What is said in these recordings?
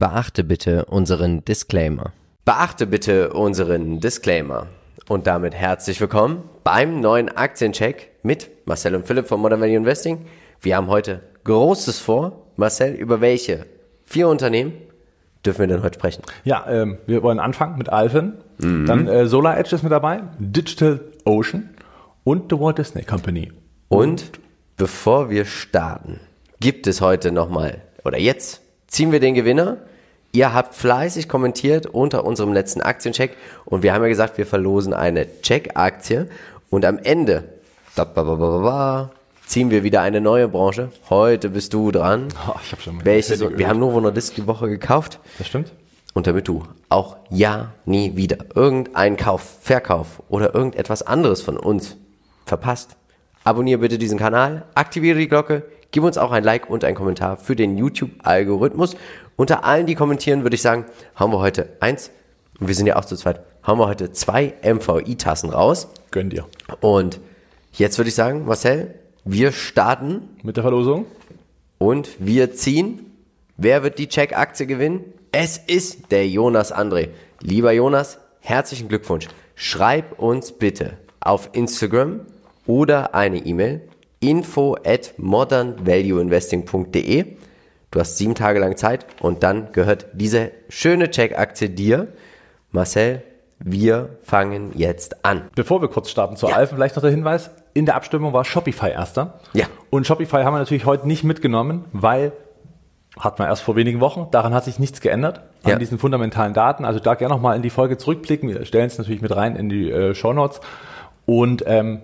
Beachte bitte unseren Disclaimer. Beachte bitte unseren Disclaimer. Und damit herzlich willkommen beim neuen Aktiencheck mit Marcel und Philipp von Modern Value Investing. Wir haben heute Großes vor. Marcel, über welche vier Unternehmen dürfen wir denn heute sprechen? Ja, ähm, wir wollen anfangen mit Alphen, mhm. dann äh, Solar Edge ist mit dabei, Digital Ocean und The Walt Disney Company. Und bevor wir starten, gibt es heute nochmal, oder jetzt ziehen wir den Gewinner. Ihr habt fleißig kommentiert unter unserem letzten Aktiencheck und wir haben ja gesagt, wir verlosen eine Check-Aktie und am Ende ziehen wir wieder eine neue Branche. Heute bist du dran. Oh, ich hab schon mal Welche so, wir haben Novo Nordisk die Woche gekauft. Das stimmt. Und damit du auch ja nie wieder irgendeinen Kauf, Verkauf oder irgendetwas anderes von uns verpasst, abonniere bitte diesen Kanal, aktiviere die Glocke, Gib uns auch ein Like und einen Kommentar für den YouTube-Algorithmus. Unter allen, die kommentieren, würde ich sagen, haben wir heute eins, und wir sind ja auch zu zweit, haben wir heute zwei MVI-Tassen raus. Gönn dir. Und jetzt würde ich sagen, Marcel, wir starten. Mit der Verlosung. Und wir ziehen. Wer wird die Check-Aktie gewinnen? Es ist der Jonas André. Lieber Jonas, herzlichen Glückwunsch. Schreib uns bitte auf Instagram oder eine E-Mail info at modernvalueinvesting.de. Du hast sieben Tage lang Zeit und dann gehört diese schöne Check-Aktie dir. Marcel, wir fangen jetzt an. Bevor wir kurz starten zur ja. Alpha, vielleicht noch der Hinweis. In der Abstimmung war Shopify erster. Ja. Und Shopify haben wir natürlich heute nicht mitgenommen, weil hat man erst vor wenigen Wochen. Daran hat sich nichts geändert an ja. diesen fundamentalen Daten. Also da gerne nochmal in die Folge zurückblicken. Wir stellen es natürlich mit rein in die äh, Show Notes. Und ähm,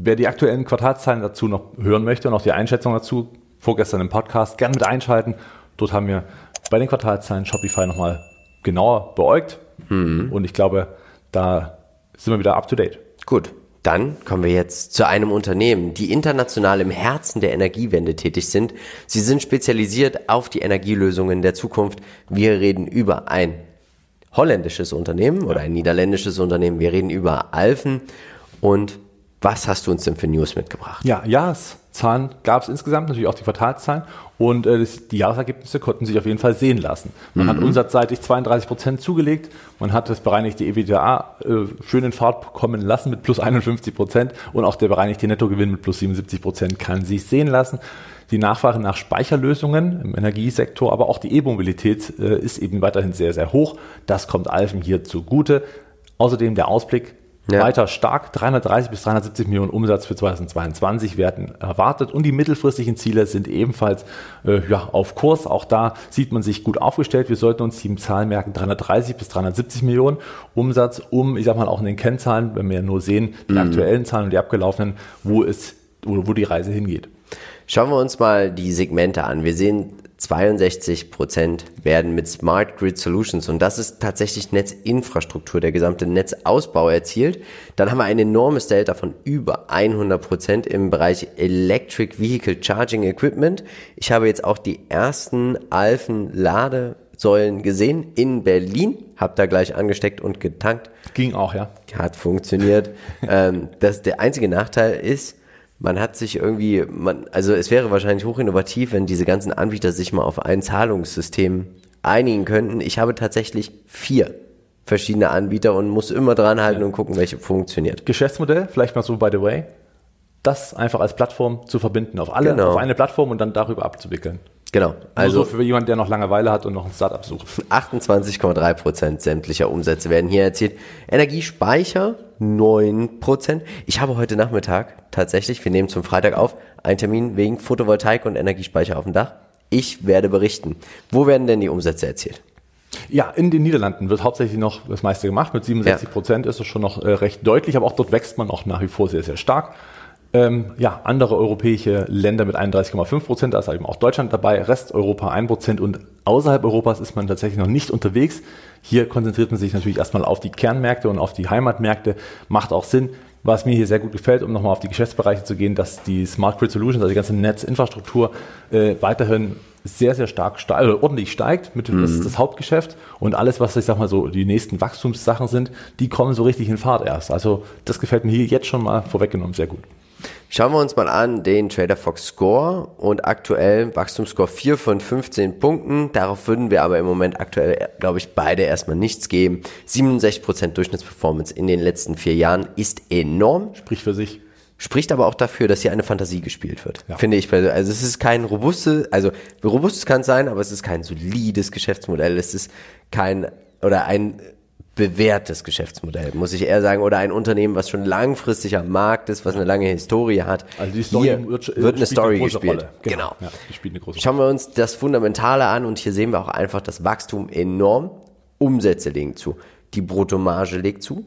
Wer die aktuellen Quartalszahlen dazu noch hören möchte und auch die Einschätzung dazu, vorgestern im Podcast, gerne mit einschalten. Dort haben wir bei den Quartalszahlen Shopify nochmal genauer beäugt. Mhm. Und ich glaube, da sind wir wieder up to date. Gut. Dann kommen wir jetzt zu einem Unternehmen, die international im Herzen der Energiewende tätig sind. Sie sind spezialisiert auf die Energielösungen der Zukunft. Wir reden über ein holländisches Unternehmen oder ein niederländisches Unternehmen. Wir reden über Alfen und was hast du uns denn für News mitgebracht? Ja, Jahreszahlen gab es insgesamt, natürlich auch die Quartalszahlen. Und äh, die Jahresergebnisse konnten sich auf jeden Fall sehen lassen. Man mhm. hat umsatzseitig 32 Prozent zugelegt. Man hat das bereinigte EBITDA äh, schön in Fahrt kommen lassen mit plus 51 Prozent. Und auch der bereinigte Nettogewinn mit plus 77 Prozent kann sich sehen lassen. Die Nachfrage nach Speicherlösungen im Energiesektor, aber auch die E-Mobilität äh, ist eben weiterhin sehr, sehr hoch. Das kommt Alfen hier zugute. Außerdem der Ausblick ja. weiter stark. 330 bis 370 Millionen Umsatz für 2022 werden erwartet und die mittelfristigen Ziele sind ebenfalls äh, ja, auf Kurs. Auch da sieht man sich gut aufgestellt. Wir sollten uns die Zahlen merken, 330 bis 370 Millionen Umsatz, um, ich sag mal, auch in den Kennzahlen, wenn wir ja nur sehen, die mhm. aktuellen Zahlen und die abgelaufenen, wo es, wo, wo die Reise hingeht. Schauen wir uns mal die Segmente an. Wir sehen 62 Prozent werden mit Smart Grid Solutions und das ist tatsächlich Netzinfrastruktur, der gesamte Netzausbau erzielt. Dann haben wir ein enormes Delta von über 100 Prozent im Bereich Electric Vehicle Charging Equipment. Ich habe jetzt auch die ersten Alphen Ladesäulen gesehen in Berlin, habe da gleich angesteckt und getankt. Ging auch, ja. Hat funktioniert. ähm, das, der einzige Nachteil ist, man hat sich irgendwie, man, also es wäre wahrscheinlich hochinnovativ, wenn diese ganzen Anbieter sich mal auf ein Zahlungssystem einigen könnten. Ich habe tatsächlich vier verschiedene Anbieter und muss immer dran halten ja. und gucken, welche funktioniert. Geschäftsmodell, vielleicht mal so by the way, das einfach als Plattform zu verbinden, auf alle, genau. auf eine Plattform und dann darüber abzuwickeln. Genau. Also Nur so für jemanden, der noch Langeweile hat und noch ein Startup sucht. 28,3 Prozent sämtlicher Umsätze werden hier erzielt. Energiespeicher 9 Prozent. Ich habe heute Nachmittag tatsächlich, wir nehmen zum Freitag auf, einen Termin wegen Photovoltaik und Energiespeicher auf dem Dach. Ich werde berichten. Wo werden denn die Umsätze erzielt? Ja, in den Niederlanden wird hauptsächlich noch das meiste gemacht. Mit 67 Prozent ja. ist es schon noch äh, recht deutlich, aber auch dort wächst man auch nach wie vor sehr, sehr stark. Ähm, ja, andere europäische Länder mit 31,5 Prozent, da ist eben auch Deutschland dabei, Rest Europa 1 Prozent und außerhalb Europas ist man tatsächlich noch nicht unterwegs. Hier konzentriert man sich natürlich erstmal auf die Kernmärkte und auf die Heimatmärkte. Macht auch Sinn. Was mir hier sehr gut gefällt, um nochmal auf die Geschäftsbereiche zu gehen, dass die Smart Grid Solutions, also die ganze Netzinfrastruktur, äh, weiterhin sehr, sehr stark steigt, also ordentlich steigt. Mit, mhm. Das ist das Hauptgeschäft. Und alles, was ich sag mal so die nächsten Wachstumssachen sind, die kommen so richtig in Fahrt erst. Also das gefällt mir hier jetzt schon mal vorweggenommen sehr gut. Schauen wir uns mal an den Trader Fox Score und aktuell Wachstumsscore 4 von 15 Punkten. Darauf würden wir aber im Moment aktuell, glaube ich, beide erstmal nichts geben. 67% Durchschnittsperformance in den letzten vier Jahren ist enorm. Sprich für sich. Spricht aber auch dafür, dass hier eine Fantasie gespielt wird. Ja. Finde ich. Also es ist kein robustes, also robustes kann es sein, aber es ist kein solides Geschäftsmodell. Es ist kein, oder ein bewährtes Geschäftsmodell, muss ich eher sagen, oder ein Unternehmen, was schon langfristig am Markt ist, was eine lange Historie hat. Also die Story hier wird, wird eine Story eine gespielt. Rolle. Genau. genau. Ja, Schauen wir uns das Fundamentale an und hier sehen wir auch einfach das Wachstum enorm. Umsätze legen zu. Die Bruttomarge legt zu.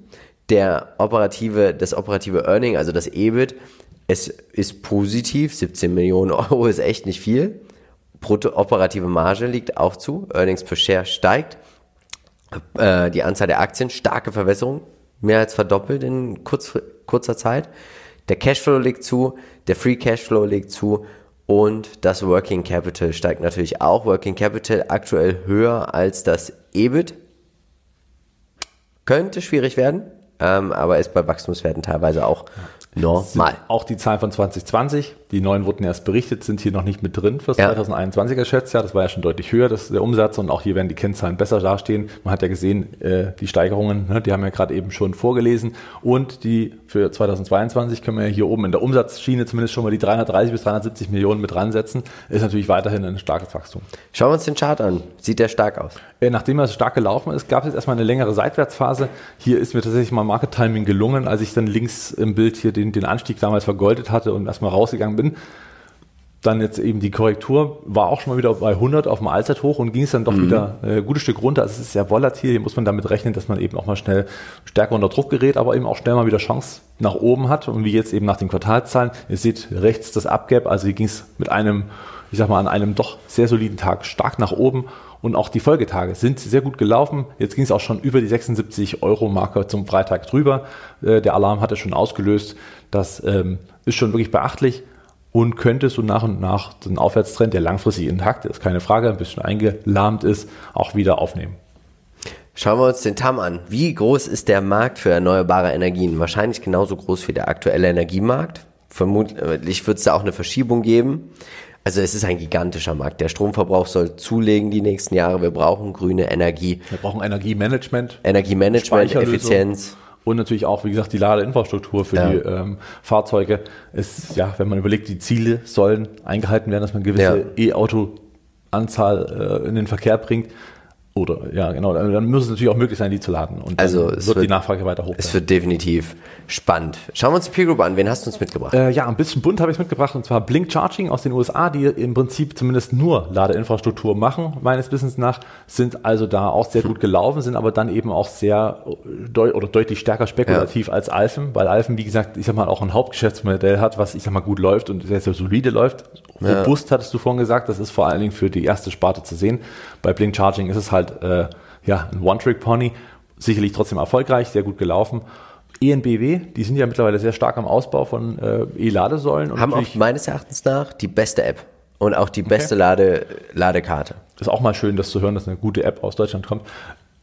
Der operative, das operative Earning, also das EBIT, es ist positiv. 17 Millionen Euro ist echt nicht viel. Brutto operative Marge liegt auch zu. Earnings per Share steigt äh, die Anzahl der Aktien, starke Verwässerung, mehr als verdoppelt in kurz, kurzer Zeit. Der Cashflow legt zu, der Free Cashflow legt zu und das Working Capital steigt natürlich auch. Working Capital aktuell höher als das EBIT. Könnte schwierig werden, ähm, aber ist bei Wachstumswerten teilweise auch normal. Auch die Zahlen von 2020, die neuen wurden erst berichtet, sind hier noch nicht mit drin fürs ja. 2021er Schätzjahr. Das war ja schon deutlich höher, das, der Umsatz und auch hier werden die Kennzahlen besser dastehen. Man hat ja gesehen, äh, die Steigerungen, ne, die haben wir gerade eben schon vorgelesen und die für 2022 können wir hier oben in der Umsatzschiene zumindest schon mal die 330 bis 370 Millionen mit dran setzen. Ist natürlich weiterhin ein starkes Wachstum. Schauen wir uns den Chart an. Sieht der stark aus? Äh, nachdem er stark gelaufen ist, gab es jetzt erstmal eine längere Seitwärtsphase. Hier ist mir tatsächlich mal Market Timing gelungen, als ich dann links im Bild hier den, den Anstieg damals vergoldet hatte und erstmal rausgegangen bin dann jetzt eben die Korrektur war auch schon mal wieder bei 100 auf dem Allzeithoch und ging es dann doch mhm. wieder äh, ein gutes Stück runter. Also es ist sehr volatil, hier muss man damit rechnen, dass man eben auch mal schnell stärker unter Druck gerät, aber eben auch schnell mal wieder Chance nach oben hat und wie jetzt eben nach den Quartalzahlen. Ihr seht rechts das Upgap, also hier ging es mit einem, ich sag mal, an einem doch sehr soliden Tag stark nach oben und auch die Folgetage sind sehr gut gelaufen. Jetzt ging es auch schon über die 76 Euro Marke zum Freitag drüber. Äh, der Alarm hatte schon ausgelöst. Das ähm, ist schon wirklich beachtlich und könnte so nach und nach den Aufwärtstrend, der langfristig intakt ist, keine Frage, ein bisschen eingelahmt ist, auch wieder aufnehmen. Schauen wir uns den TAM an. Wie groß ist der Markt für erneuerbare Energien? Wahrscheinlich genauso groß wie der aktuelle Energiemarkt. Vermutlich wird es da auch eine Verschiebung geben. Also es ist ein gigantischer Markt. Der Stromverbrauch soll zulegen die nächsten Jahre. Wir brauchen grüne Energie. Wir brauchen Energiemanagement. Energiemanagement, Effizienz. Und natürlich auch, wie gesagt, die Ladeinfrastruktur für ja. die ähm, Fahrzeuge. Ist, ja, wenn man überlegt, die Ziele sollen eingehalten werden, dass man gewisse ja. E-Auto-Anzahl äh, in den Verkehr bringt, oder ja, genau, dann muss es natürlich auch möglich sein, die zu laden. Und also wird, wird, die Nachfrage weiter hoch. Es wird definitiv spannend. Schauen wir uns die Peer Group an. Wen hast du uns mitgebracht? Äh, ja, ein bisschen bunt habe ich mitgebracht und zwar Blink Charging aus den USA, die im Prinzip zumindest nur Ladeinfrastruktur machen, meines Wissens nach, sind also da auch sehr gut gelaufen, sind aber dann eben auch sehr deut oder deutlich stärker spekulativ ja. als Alphen, weil Alphen, wie gesagt, ich sag mal, auch ein Hauptgeschäftsmodell hat, was ich sag mal gut läuft und sehr, sehr solide läuft. Ja. Robust hattest du vorhin gesagt, das ist vor allen Dingen für die erste Sparte zu sehen. Bei Blink Charging ist es halt äh, ja, ein One-Trick-Pony, sicherlich trotzdem erfolgreich, sehr gut gelaufen. ENBW, die sind ja mittlerweile sehr stark am Ausbau von äh, E-Ladesäulen. Haben auch meines Erachtens nach die beste App und auch die beste okay. Lade, Ladekarte. Ist auch mal schön, das zu hören, dass eine gute App aus Deutschland kommt.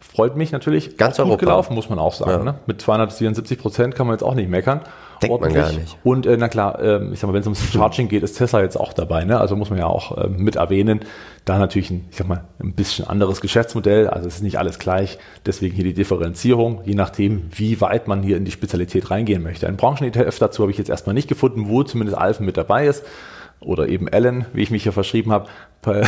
Freut mich natürlich. Ganz gut Europa. gelaufen, muss man auch sagen. Ja. Ne? Mit 274 Prozent kann man jetzt auch nicht meckern. Denkt man gar nicht. Und äh, na klar, äh, ich sag mal, wenn es ums Charging geht, ist Tesla jetzt auch dabei. Ne? Also muss man ja auch äh, mit erwähnen. Da natürlich ein, ich sag mal, ein bisschen anderes Geschäftsmodell. Also es ist nicht alles gleich. Deswegen hier die Differenzierung, je nachdem, wie weit man hier in die Spezialität reingehen möchte. Ein Branchen-ETF dazu habe ich jetzt erstmal nicht gefunden, wo zumindest Alphen mit dabei ist. Oder eben Allen, wie ich mich hier verschrieben habe.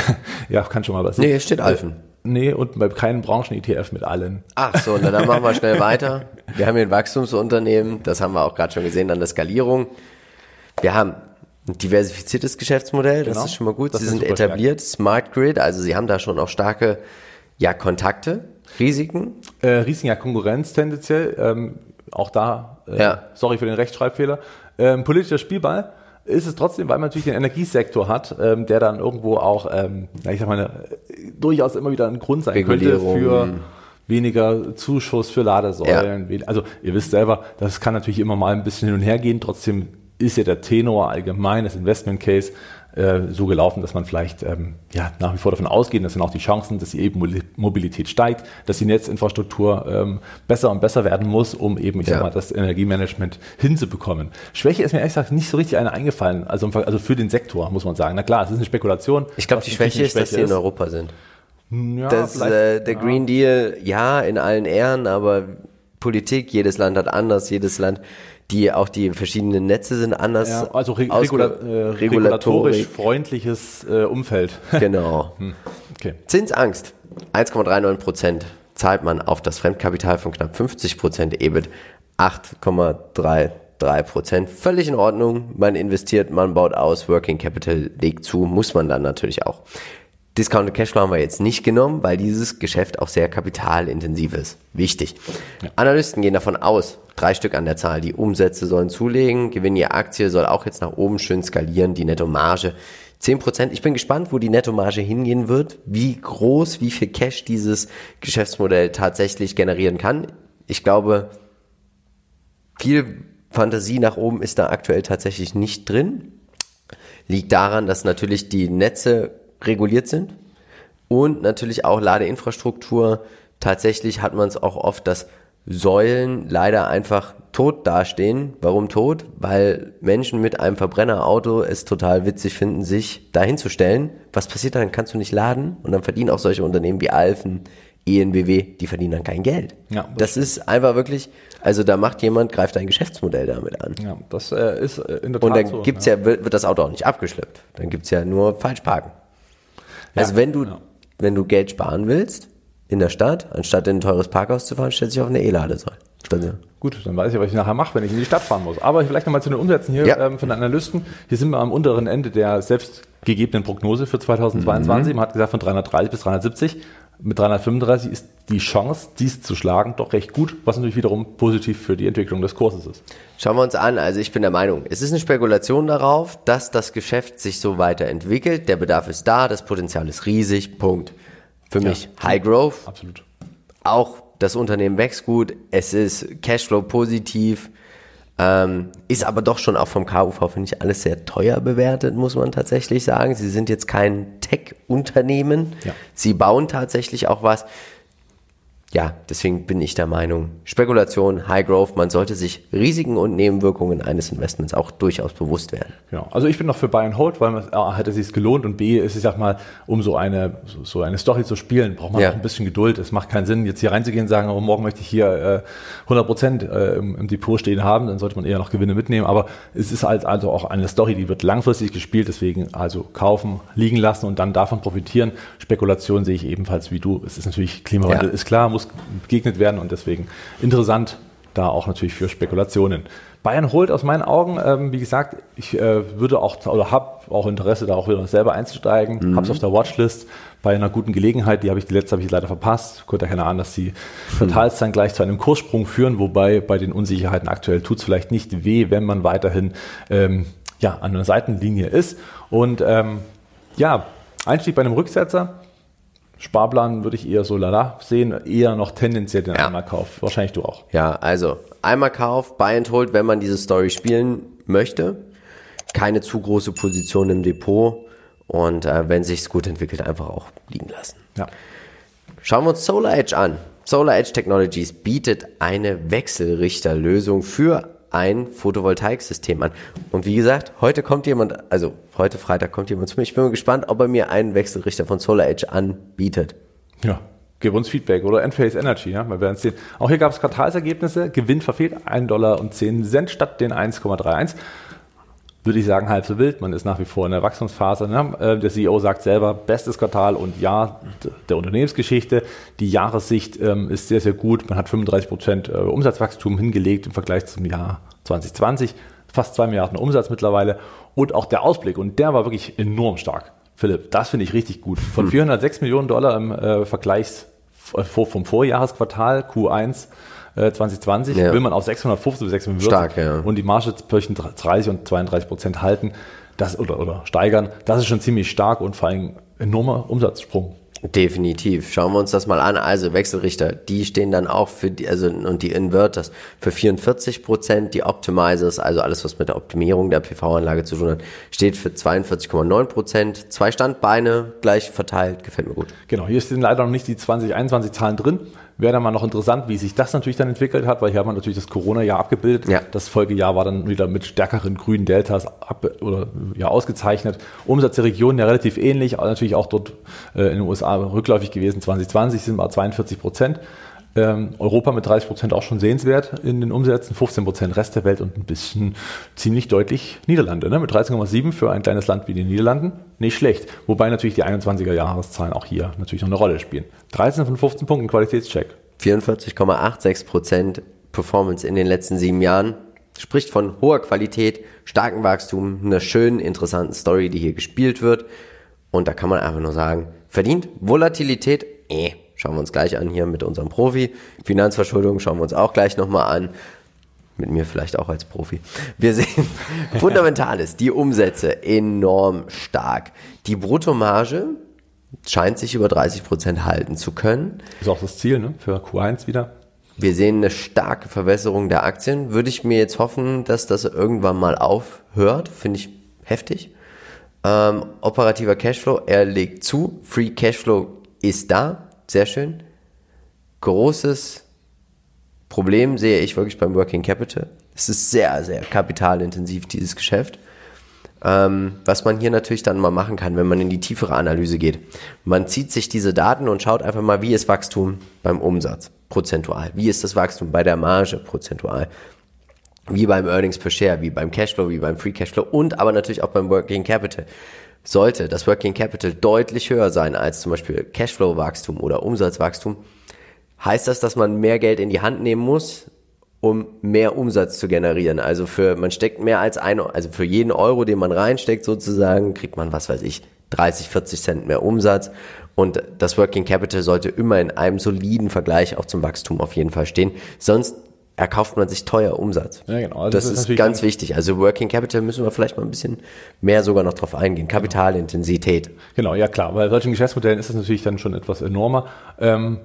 ja, kann schon mal was. Nee, steht Alphen. Nee, und bei keinem Branchen-ETF mit allen. Ach so, na dann machen wir schnell weiter. Wir haben hier ein Wachstumsunternehmen, das haben wir auch gerade schon gesehen an der Skalierung. Wir haben ein diversifiziertes Geschäftsmodell, das genau, ist schon mal gut. Sie sind etabliert, stark. Smart Grid, also sie haben da schon auch starke ja, Kontakte, Risiken. Äh, Risiken, ja, Konkurrenz tendenziell. Ähm, auch da, äh, ja. sorry für den Rechtschreibfehler. Ähm, politischer Spielball ist es trotzdem, weil man natürlich den Energiesektor hat, ähm, der dann irgendwo auch, ähm, ich sag mal, durchaus immer wieder ein Grund sein könnte für weniger Zuschuss für Ladesäulen. Ja. Also ihr wisst selber, das kann natürlich immer mal ein bisschen hin und her gehen. Trotzdem ist ja der Tenor allgemein, das Investment Case, äh, so gelaufen, dass man vielleicht ähm, ja, nach wie vor davon ausgeht, dass dann auch die Chancen, dass die E-Mobilität steigt, dass die Netzinfrastruktur ähm, besser und besser werden muss, um eben, ich ja. sag mal, das Energiemanagement hinzubekommen. Schwäche ist mir ehrlich gesagt nicht so richtig eine eingefallen, also, also für den Sektor, muss man sagen. Na klar, es ist eine Spekulation. Ich glaube, die Schwäche ist, dass sie in Europa sind. Ja, das, äh, der ja. Green Deal, ja, in allen Ehren, aber Politik, jedes Land hat anders, jedes Land die auch die verschiedenen Netze sind anders. Ja, also re regula äh, regulatorisch freundliches äh, Umfeld. Genau. hm. okay. Zinsangst. 1,39 Prozent zahlt man auf das Fremdkapital von knapp 50 Prozent EBIT. 8,33 Prozent. Völlig in Ordnung. Man investiert, man baut aus, Working Capital legt zu, muss man dann natürlich auch. Discounted Cashflow haben wir jetzt nicht genommen, weil dieses Geschäft auch sehr kapitalintensiv ist. Wichtig. Ja. Analysten gehen davon aus, drei Stück an der Zahl, die Umsätze sollen zulegen, Gewinn je Aktie soll auch jetzt nach oben schön skalieren, die Nettomarge 10%. Ich bin gespannt, wo die Nettomarge hingehen wird, wie groß, wie viel Cash dieses Geschäftsmodell tatsächlich generieren kann. Ich glaube, viel Fantasie nach oben ist da aktuell tatsächlich nicht drin. Liegt daran, dass natürlich die Netze reguliert sind und natürlich auch Ladeinfrastruktur. Tatsächlich hat man es auch oft, dass Säulen leider einfach tot dastehen. Warum tot? Weil Menschen mit einem Verbrennerauto es total witzig finden, sich dahin zu stellen. Was passiert dann? Kannst du nicht laden und dann verdienen auch solche Unternehmen wie Alfen, ENBW, die verdienen dann kein Geld. Ja, das, das ist einfach wirklich, also da macht jemand, greift ein Geschäftsmodell damit an. Ja, das äh, ist äh, in der Tat Und dann so, gibt's ja. ja, wird das Auto auch nicht abgeschleppt. Dann gibt's ja nur Falschparken. Also wenn du, ja. wenn du Geld sparen willst in der Stadt, anstatt in ein teures Parkhaus zu fahren, stellst du dich auf eine E-Ladesäule. Gut, dann weiß ich, was ich nachher mache, wenn ich in die Stadt fahren muss. Aber vielleicht nochmal zu den Umsätzen hier ja. ähm, von den Analysten. Hier sind wir am unteren Ende der selbstgegebenen Prognose für 2022. Mhm. Man hat gesagt von 330 bis 370 mit 335 ist die Chance, dies zu schlagen, doch recht gut, was natürlich wiederum positiv für die Entwicklung des Kurses ist. Schauen wir uns an. Also ich bin der Meinung, es ist eine Spekulation darauf, dass das Geschäft sich so weiterentwickelt. Der Bedarf ist da, das Potenzial ist riesig. Punkt. Für mich ja, High Growth. Absolut. Auch das Unternehmen wächst gut. Es ist Cashflow positiv. Ähm, ist aber doch schon auch vom KUV, finde ich, alles sehr teuer bewertet, muss man tatsächlich sagen. Sie sind jetzt kein Tech-Unternehmen. Ja. Sie bauen tatsächlich auch was ja, deswegen bin ich der Meinung, Spekulation, High Growth, man sollte sich Risiken und Nebenwirkungen eines Investments auch durchaus bewusst werden. Ja, also ich bin noch für Buy and Hold, weil man, A, hätte es sich gelohnt und B, ist es ja mal, um so eine, so eine Story zu spielen, braucht man ja. auch ein bisschen Geduld. Es macht keinen Sinn, jetzt hier reinzugehen und sagen, oh, morgen möchte ich hier äh, 100 Prozent äh, im, im, Depot stehen haben, dann sollte man eher noch Gewinne mitnehmen. Aber es ist halt also auch eine Story, die wird langfristig gespielt, deswegen also kaufen, liegen lassen und dann davon profitieren. Spekulation sehe ich ebenfalls wie du. Es ist natürlich Klimawandel, ja. ist klar, muss begegnet werden und deswegen interessant da auch natürlich für Spekulationen. Bayern holt aus meinen Augen, ähm, wie gesagt, ich äh, würde auch oder habe auch Interesse, da auch wieder selber einzusteigen. Mhm. Habe es auf der Watchlist bei einer guten Gelegenheit. Die habe ich die letzte habe ich leider verpasst. Gut, erkenne an, dass die Quartalszahlen gleich zu einem Kurssprung führen, wobei bei den Unsicherheiten aktuell tut es vielleicht nicht weh, wenn man weiterhin ähm, ja an der Seitenlinie ist. Und ähm, ja, Einstieg bei einem Rücksetzer Sparplan würde ich eher so lala sehen, eher noch tendenziell den ja. Einmalkauf. Wahrscheinlich du auch. Ja, also Einmalkauf, Buy and Hold, wenn man diese Story spielen möchte. Keine zu große Position im Depot und äh, wenn sich's gut entwickelt, einfach auch liegen lassen. Ja. Schauen wir uns Solar Edge an. Solar Edge Technologies bietet eine Wechselrichterlösung für ein Photovoltaiksystem an. Und wie gesagt, heute kommt jemand, also heute Freitag kommt jemand zu mir. Ich bin mal gespannt, ob er mir einen Wechselrichter von Solar Edge anbietet. Ja, gib uns Feedback oder Enphase Energy, ja, wir werden sehen. Auch hier gab es Quartalsergebnisse, Gewinn verfehlt 1,10 Dollar statt den 1,31 würde ich sagen, halb so wild. Man ist nach wie vor in der Wachstumsphase. Ne? Äh, der CEO sagt selber, bestes Quartal und ja, der Unternehmensgeschichte. Die Jahressicht ähm, ist sehr, sehr gut. Man hat 35 Prozent äh, Umsatzwachstum hingelegt im Vergleich zum Jahr 2020. Fast zwei Milliarden Umsatz mittlerweile. Und auch der Ausblick. Und der war wirklich enorm stark. Philipp, das finde ich richtig gut. Von 406 hm. Millionen Dollar im äh, Vergleich vom Vorjahresquartal Q1 2020 äh, ja. will man auf 650 bis 645 Stark, ja. und die Marge zwischen 30 und 32 Prozent halten das, oder, oder steigern. Das ist schon ziemlich stark und vor allem enormer Umsatzsprung. Definitiv. Schauen wir uns das mal an. Also Wechselrichter, die stehen dann auch für die, also und die Inverters für 44 Prozent, die Optimizers, also alles, was mit der Optimierung der PV-Anlage zu tun hat, steht für 42,9 Prozent. Zwei Standbeine gleich verteilt, gefällt mir gut. Genau, hier sind leider noch nicht die 2021 Zahlen drin. Wäre dann mal noch interessant, wie sich das natürlich dann entwickelt hat, weil hier haben wir natürlich das Corona-Jahr abgebildet. Ja. Das Folgejahr war dann wieder mit stärkeren grünen Deltas ab, oder, ja, ausgezeichnet. Umsatz der Regionen ja relativ ähnlich, aber natürlich auch dort äh, in den USA rückläufig gewesen. 2020 sind wir 42 Prozent. Ähm, Europa mit 30 Prozent auch schon sehenswert in den Umsätzen, 15 Prozent Rest der Welt und ein bisschen ziemlich deutlich Niederlande. Ne? Mit 13,7 für ein kleines Land wie die Niederlanden nicht schlecht. Wobei natürlich die 21er Jahreszahlen auch hier natürlich noch eine Rolle spielen. 13 von 15 Punkten Qualitätscheck. 44,86 Prozent Performance in den letzten sieben Jahren. Spricht von hoher Qualität, starkem Wachstum, einer schönen, interessanten Story, die hier gespielt wird. Und da kann man einfach nur sagen, verdient Volatilität, eh, Schauen wir uns gleich an hier mit unserem Profi. Finanzverschuldung schauen wir uns auch gleich nochmal an. Mit mir vielleicht auch als Profi. Wir sehen Fundamentales, die Umsätze enorm stark. Die Bruttomarge scheint sich über 30 Prozent halten zu können. Ist auch das Ziel ne? für Q1 wieder. Wir sehen eine starke Verwässerung der Aktien. Würde ich mir jetzt hoffen, dass das irgendwann mal aufhört. Finde ich heftig. Ähm, operativer Cashflow, er legt zu. Free Cashflow ist da. Sehr schön. Großes Problem sehe ich wirklich beim Working Capital. Es ist sehr, sehr kapitalintensiv, dieses Geschäft. Ähm, was man hier natürlich dann mal machen kann, wenn man in die tiefere Analyse geht. Man zieht sich diese Daten und schaut einfach mal, wie ist Wachstum beim Umsatz prozentual? Wie ist das Wachstum bei der Marge prozentual? Wie beim Earnings per Share, wie beim Cashflow, wie beim Free Cashflow und aber natürlich auch beim Working Capital. Sollte das Working Capital deutlich höher sein als zum Beispiel Cashflow-Wachstum oder Umsatzwachstum, heißt das, dass man mehr Geld in die Hand nehmen muss, um mehr Umsatz zu generieren. Also für, man steckt mehr als ein, also für jeden Euro, den man reinsteckt sozusagen, kriegt man, was weiß ich, 30, 40 Cent mehr Umsatz. Und das Working Capital sollte immer in einem soliden Vergleich auch zum Wachstum auf jeden Fall stehen. Sonst erkauft man sich teuer Umsatz. Ja, genau. Also das, das, ist, ist ganz wichtig. Also Working Capital müssen wir vielleicht mal ein bisschen mehr sogar noch drauf eingehen. Kapitalintensität. Genau, ja klar. Bei solchen Geschäftsmodellen ist das natürlich dann schon etwas enormer. Ähm,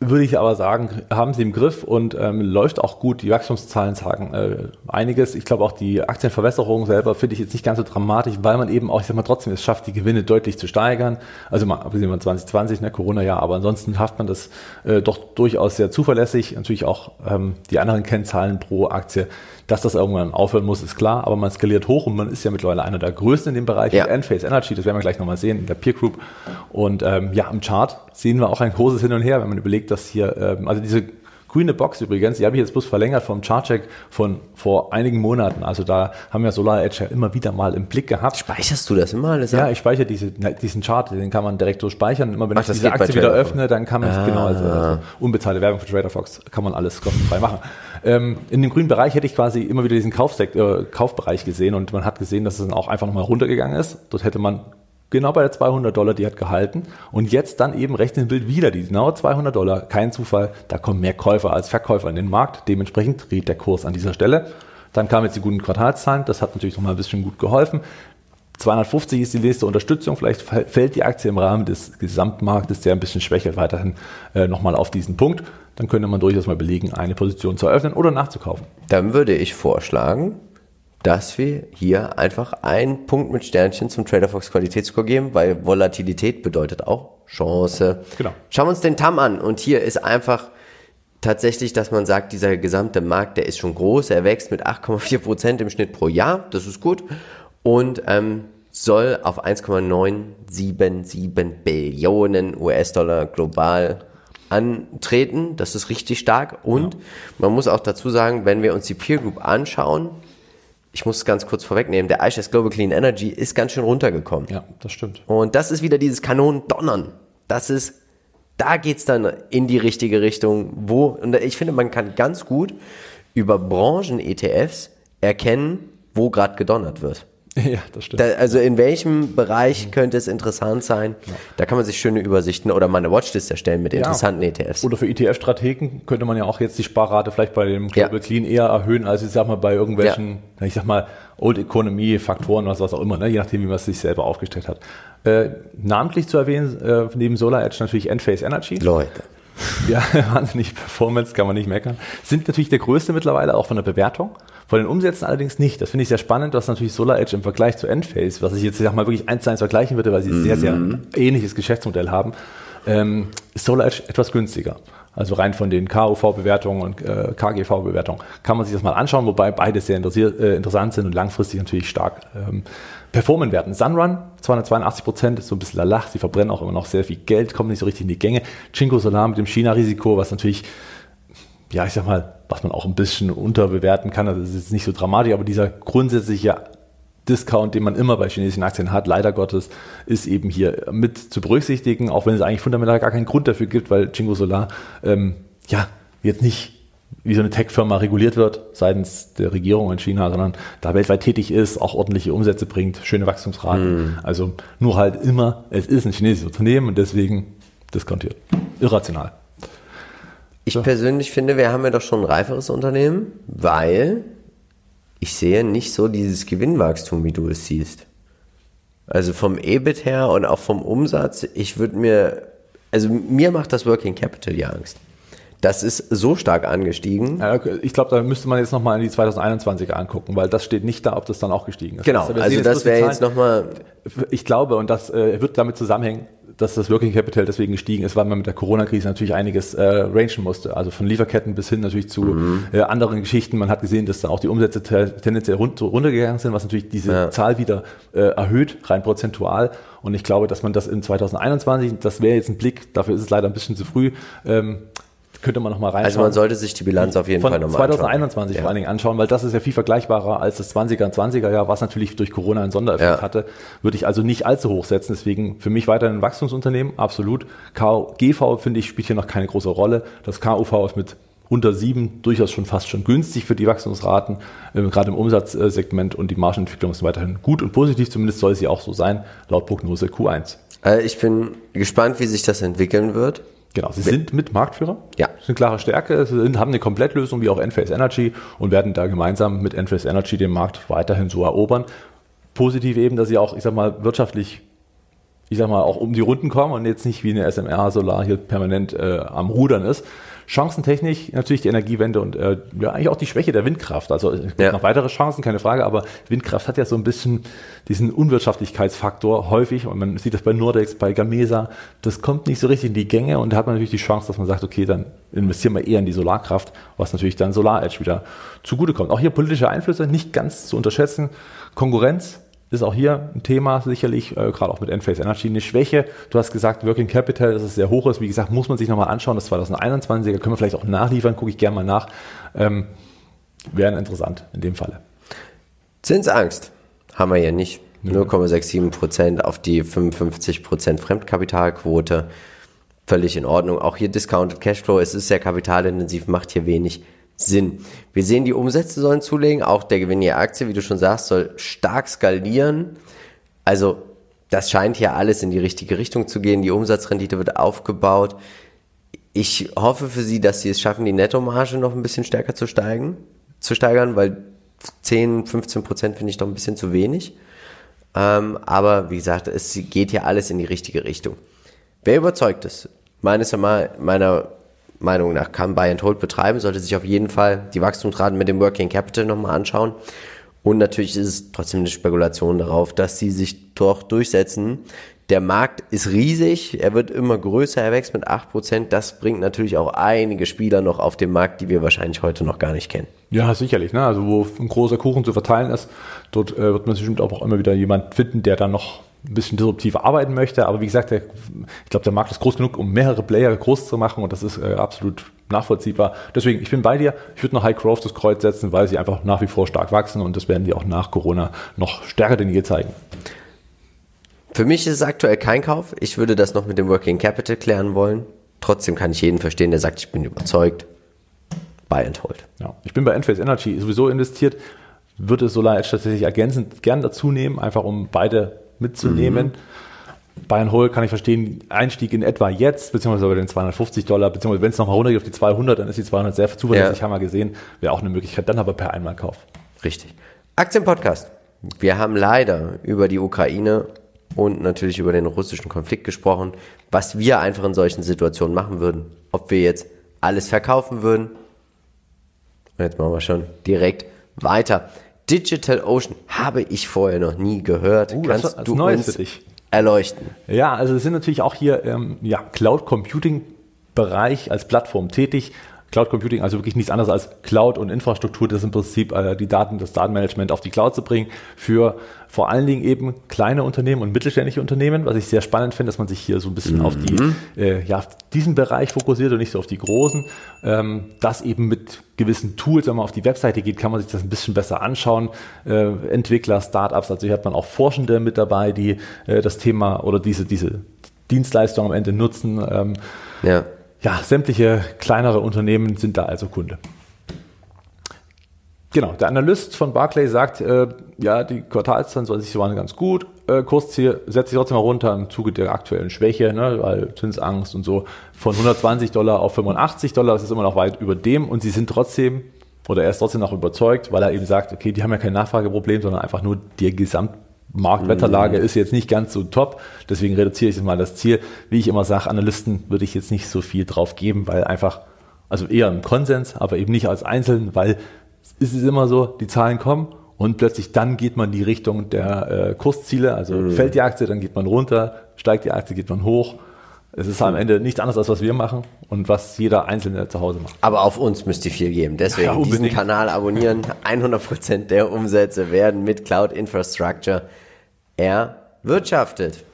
würde ich aber sagen, haben sie im Griff und ähm, läuft auch gut. Die Wachstumszahlen sagen äh, einiges. Ich glaube auch die Aktienverwässerung selber finde ich jetzt nicht ganz so dramatisch, weil man eben auch, ich sag mal, trotzdem es schafft, die Gewinne deutlich zu steigern. Also mal abgesehen von 2020, ne, Corona-Jahr, aber ansonsten schafft man das äh, doch durchaus sehr zuverlässig. Natürlich auch ähm, die anderen Kennzahlen pro Aktie dass das irgendwann aufhören muss, ist klar, aber man skaliert hoch und man ist ja mittlerweile einer der größten in dem Bereich ja. Enphase Energy, das werden wir gleich nochmal sehen in der Peer Group. Und ähm, ja, im Chart sehen wir auch ein großes Hin und Her, wenn man überlegt, dass hier, ähm, also diese Grüne Box übrigens, die habe ich jetzt bloß verlängert vom Chartcheck von vor einigen Monaten. Also da haben wir Solar Edge ja immer wieder mal im Blick gehabt. Speicherst du das immer alles? Ja, ich speichere diese, diesen Chart, den kann man direkt so speichern. Immer wenn Ach, ich diese Aktie wieder öffne, dann kann man ah. genau, also, also unbezahlte Werbung für Trader Fox kann man alles kostenfrei machen. Ähm, in dem grünen Bereich hätte ich quasi immer wieder diesen Kaufsekt, äh, Kaufbereich gesehen und man hat gesehen, dass es dann auch einfach nochmal runtergegangen ist. Dort hätte man genau bei der 200 Dollar, die hat gehalten. Und jetzt dann eben rechts im Bild wieder die genau 200 Dollar. Kein Zufall, da kommen mehr Käufer als Verkäufer in den Markt. Dementsprechend dreht der Kurs an dieser Stelle. Dann kamen jetzt die guten Quartalszahlen, das hat natürlich nochmal ein bisschen gut geholfen. 250 ist die nächste Unterstützung. Vielleicht fällt die Aktie im Rahmen des Gesamtmarktes, der ein bisschen schwächer weiterhin äh, nochmal auf diesen Punkt. Dann könnte man durchaus mal belegen, eine Position zu eröffnen oder nachzukaufen. Dann würde ich vorschlagen, dass wir hier einfach einen Punkt mit Sternchen zum TraderFox Qualitätsscore geben, weil Volatilität bedeutet auch Chance. Genau. Schauen wir uns den TAM an und hier ist einfach tatsächlich, dass man sagt, dieser gesamte Markt, der ist schon groß, er wächst mit 8,4 Prozent im Schnitt pro Jahr, das ist gut und ähm, soll auf 1,977 Billionen US-Dollar global antreten. Das ist richtig stark und ja. man muss auch dazu sagen, wenn wir uns die Peer Group anschauen, ich muss ganz kurz vorwegnehmen, der iShares Global Clean Energy ist ganz schön runtergekommen. Ja, das stimmt. Und das ist wieder dieses Kanonendonnern. Das ist, da geht's dann in die richtige Richtung, wo, und ich finde, man kann ganz gut über Branchen-ETFs erkennen, wo gerade gedonnert wird. Ja, das stimmt. Da, also in welchem Bereich könnte es interessant sein? Ja. Da kann man sich schöne Übersichten oder mal eine Watchlist erstellen mit interessanten ja. ETFs. Oder für ETF-Strategen könnte man ja auch jetzt die Sparrate vielleicht bei dem Global ja. Clean eher erhöhen, als ich sag mal bei irgendwelchen, ich sag mal, Old Economy, Faktoren, was, was auch immer, ne? je nachdem, wie man es sich selber aufgestellt hat. Äh, namentlich zu erwähnen, äh, neben Solar Edge natürlich Enphase Energy. Leute. Ja, wahnsinnig Performance, kann man nicht meckern. Sind natürlich der größte mittlerweile, auch von der Bewertung. Von den Umsätzen allerdings nicht. Das finde ich sehr spannend, dass natürlich Solar Edge im Vergleich zu Enphase, was ich jetzt sag mal wirklich eins zu eins vergleichen würde, weil sie mhm. sehr, sehr mhm. ähnliches Geschäftsmodell haben, ähm, ist Solar Edge etwas günstiger. Also rein von den KUV-Bewertungen und äh, KGV-Bewertungen kann man sich das mal anschauen, wobei beide sehr äh, interessant sind und langfristig natürlich stark ähm, performen werden. Sunrun, 282 Prozent, so ein bisschen lalach, sie verbrennen auch immer noch sehr viel Geld, kommen nicht so richtig in die Gänge. Chinko Solar mit dem China-Risiko, was natürlich, ja, ich sag mal, was man auch ein bisschen unterbewerten kann, also das ist jetzt nicht so dramatisch, aber dieser grundsätzliche Discount, den man immer bei chinesischen Aktien hat, leider Gottes, ist eben hier mit zu berücksichtigen, auch wenn es eigentlich fundamental gar keinen Grund dafür gibt, weil Jingo Solar ähm, ja jetzt nicht wie so eine Tech-Firma reguliert wird seitens der Regierung in China, sondern da weltweit tätig ist, auch ordentliche Umsätze bringt, schöne Wachstumsraten. Mm. Also nur halt immer, es ist ein chinesisches Unternehmen und deswegen diskontiert. Irrational. Ich so. persönlich finde, wir haben ja doch schon ein reiferes Unternehmen, weil ich sehe nicht so dieses Gewinnwachstum, wie du es siehst. Also vom EBIT her und auch vom Umsatz, ich würde mir, also mir macht das Working Capital ja Angst. Das ist so stark angestiegen. Ja, ich glaube, da müsste man jetzt nochmal in die 2021er angucken, weil das steht nicht da, ob das dann auch gestiegen ist. Genau, also, also das wäre jetzt nochmal. Ich glaube, und das äh, wird damit zusammenhängen, dass das Working Capital deswegen gestiegen ist, weil man mit der Corona-Krise natürlich einiges äh, rangen musste. Also von Lieferketten bis hin natürlich zu mhm. äh, anderen Geschichten. Man hat gesehen, dass da auch die Umsätze tendenziell rund, runtergegangen sind, was natürlich diese ja. Zahl wieder äh, erhöht, rein prozentual. Und ich glaube, dass man das in 2021, das wäre jetzt ein Blick, dafür ist es leider ein bisschen zu früh, ähm, könnte man nochmal reinschauen. Also man sollte sich die Bilanz auf jeden Von Fall nochmal 2021 anschauen. vor allen Dingen anschauen, weil das ist ja viel vergleichbarer als das 20er und 20er Jahr, was natürlich durch Corona einen Sondereffekt ja. hatte. Würde ich also nicht allzu hoch setzen. Deswegen für mich weiterhin ein Wachstumsunternehmen, absolut. KGV, finde ich, spielt hier noch keine große Rolle. Das KUV ist mit unter sieben durchaus schon fast schon günstig für die Wachstumsraten, äh, gerade im Umsatzsegment und die Margenentwicklung ist weiterhin gut und positiv, zumindest soll sie auch so sein, laut Prognose Q1. Äh, ich bin gespannt, wie sich das entwickeln wird. Genau, sie sind mit Marktführer. Ja. Das ist eine klare Stärke. Sie haben eine Komplettlösung wie auch Enphase Energy und werden da gemeinsam mit Enphase Energy den Markt weiterhin so erobern. Positiv eben, dass sie auch, ich sag mal, wirtschaftlich, ich sag mal, auch um die Runden kommen und jetzt nicht wie eine SMR Solar hier permanent äh, am Rudern ist. Chancentechnisch natürlich die Energiewende und äh, ja, eigentlich auch die Schwäche der Windkraft. Also es gibt ja. noch weitere Chancen, keine Frage, aber Windkraft hat ja so ein bisschen diesen Unwirtschaftlichkeitsfaktor häufig und man sieht das bei Nordex, bei Gamesa, das kommt nicht so richtig in die Gänge und da hat man natürlich die Chance, dass man sagt, okay, dann investieren wir eher in die Solarkraft, was natürlich dann Solar Edge wieder zugutekommt. Auch hier politische Einflüsse nicht ganz zu unterschätzen. Konkurrenz ist auch hier ein Thema sicherlich, äh, gerade auch mit Enphase Energy, eine Schwäche. Du hast gesagt, Working Capital, dass es sehr hoch ist. Wie gesagt, muss man sich nochmal anschauen. Das 2021er können wir vielleicht auch nachliefern, gucke ich gerne mal nach. Ähm, Wäre interessant in dem Falle. Zinsangst haben wir ja nicht. 0,67 Prozent auf die 55 Prozent Fremdkapitalquote. Völlig in Ordnung. Auch hier Discounted Cashflow. Es ist sehr kapitalintensiv, macht hier wenig Sinn. Wir sehen, die Umsätze sollen zulegen, auch der Gewinn je Aktie, wie du schon sagst, soll stark skalieren. Also das scheint hier alles in die richtige Richtung zu gehen. Die Umsatzrendite wird aufgebaut. Ich hoffe für Sie, dass Sie es schaffen, die Nettomarge noch ein bisschen stärker zu steigen, zu steigern, weil 10, 15 Prozent finde ich doch ein bisschen zu wenig. Ähm, aber wie gesagt, es geht hier alles in die richtige Richtung. Wer überzeugt ist? Meines meiner Meinung nach kann Buy and Hold betreiben, sollte sich auf jeden Fall die Wachstumsraten mit dem Working Capital nochmal anschauen. Und natürlich ist es trotzdem eine Spekulation darauf, dass sie sich doch durchsetzen. Der Markt ist riesig, er wird immer größer, er wächst mit 8%. Das bringt natürlich auch einige Spieler noch auf den Markt, die wir wahrscheinlich heute noch gar nicht kennen. Ja, sicherlich. Ne? Also wo ein großer Kuchen zu verteilen ist, dort äh, wird man bestimmt auch immer wieder jemand finden, der dann noch ein bisschen disruptiver arbeiten möchte. Aber wie gesagt, der, ich glaube, der Markt ist groß genug, um mehrere Player groß zu machen und das ist äh, absolut nachvollziehbar. Deswegen, ich bin bei dir. Ich würde noch High Growth das Kreuz setzen, weil sie einfach nach wie vor stark wachsen und das werden die auch nach Corona noch stärker denn je zeigen. Für mich ist es aktuell kein Kauf. Ich würde das noch mit dem Working Capital klären wollen. Trotzdem kann ich jeden verstehen, der sagt, ich bin überzeugt. Buy and hold. Ja, ich bin bei Enphase Energy sowieso investiert würde Solar Edge tatsächlich ergänzend gern dazu nehmen, einfach um beide mitzunehmen. Mhm. Bayern Hole kann ich verstehen, Einstieg in etwa jetzt, beziehungsweise bei den 250 Dollar, beziehungsweise wenn es nochmal runtergeht auf die 200, dann ist die 200 sehr zuverlässig, ja. haben wir gesehen, wäre auch eine Möglichkeit, dann aber per Einmalkauf. Richtig. Aktienpodcast. Wir haben leider über die Ukraine und natürlich über den russischen Konflikt gesprochen, was wir einfach in solchen Situationen machen würden. Ob wir jetzt alles verkaufen würden. Und jetzt machen wir schon direkt weiter. Digital Ocean habe ich vorher noch nie gehört. Uh, Kannst das, das du Neues uns erleuchten? Ja, also es sind natürlich auch hier ähm, ja, Cloud Computing Bereich als Plattform tätig. Cloud Computing, also wirklich nichts anderes als Cloud und Infrastruktur, das ist im Prinzip äh, die Daten, das Datenmanagement auf die Cloud zu bringen für vor allen Dingen eben kleine Unternehmen und mittelständische Unternehmen, was ich sehr spannend finde, dass man sich hier so ein bisschen mhm. auf die, äh, ja, auf diesen Bereich fokussiert und nicht so auf die großen. Ähm, das eben mit gewissen Tools, wenn man auf die Webseite geht, kann man sich das ein bisschen besser anschauen. Äh, Entwickler, Startups, also hier hat man auch Forschende mit dabei, die äh, das Thema oder diese, diese Dienstleistung am Ende nutzen. Ähm, ja ja, sämtliche kleinere Unternehmen sind da also Kunde. Genau, der Analyst von Barclay sagt, äh, ja, die Quartalszahlen soll sich waren ganz gut. Äh, Kursziel setzt sich trotzdem mal runter im Zuge der aktuellen Schwäche, ne, weil Zinsangst und so von 120 Dollar auf 85 Dollar, das ist immer noch weit über dem und sie sind trotzdem oder er ist trotzdem noch überzeugt, weil er eben sagt, okay, die haben ja kein Nachfrageproblem, sondern einfach nur die Gesamt Marktwetterlage mhm. ist jetzt nicht ganz so top, deswegen reduziere ich jetzt mal das Ziel. Wie ich immer sage, Analysten würde ich jetzt nicht so viel drauf geben, weil einfach, also eher im Konsens, aber eben nicht als Einzelnen, weil es ist immer so, die Zahlen kommen und plötzlich dann geht man die Richtung der äh, Kursziele, also mhm. fällt die Aktie, dann geht man runter, steigt die Aktie, geht man hoch. Es ist am Ende nichts anderes, als was wir machen und was jeder Einzelne zu Hause macht. Aber auf uns müsst ihr viel geben. Deswegen ja, diesen Kanal abonnieren. 100% der Umsätze werden mit Cloud Infrastructure erwirtschaftet.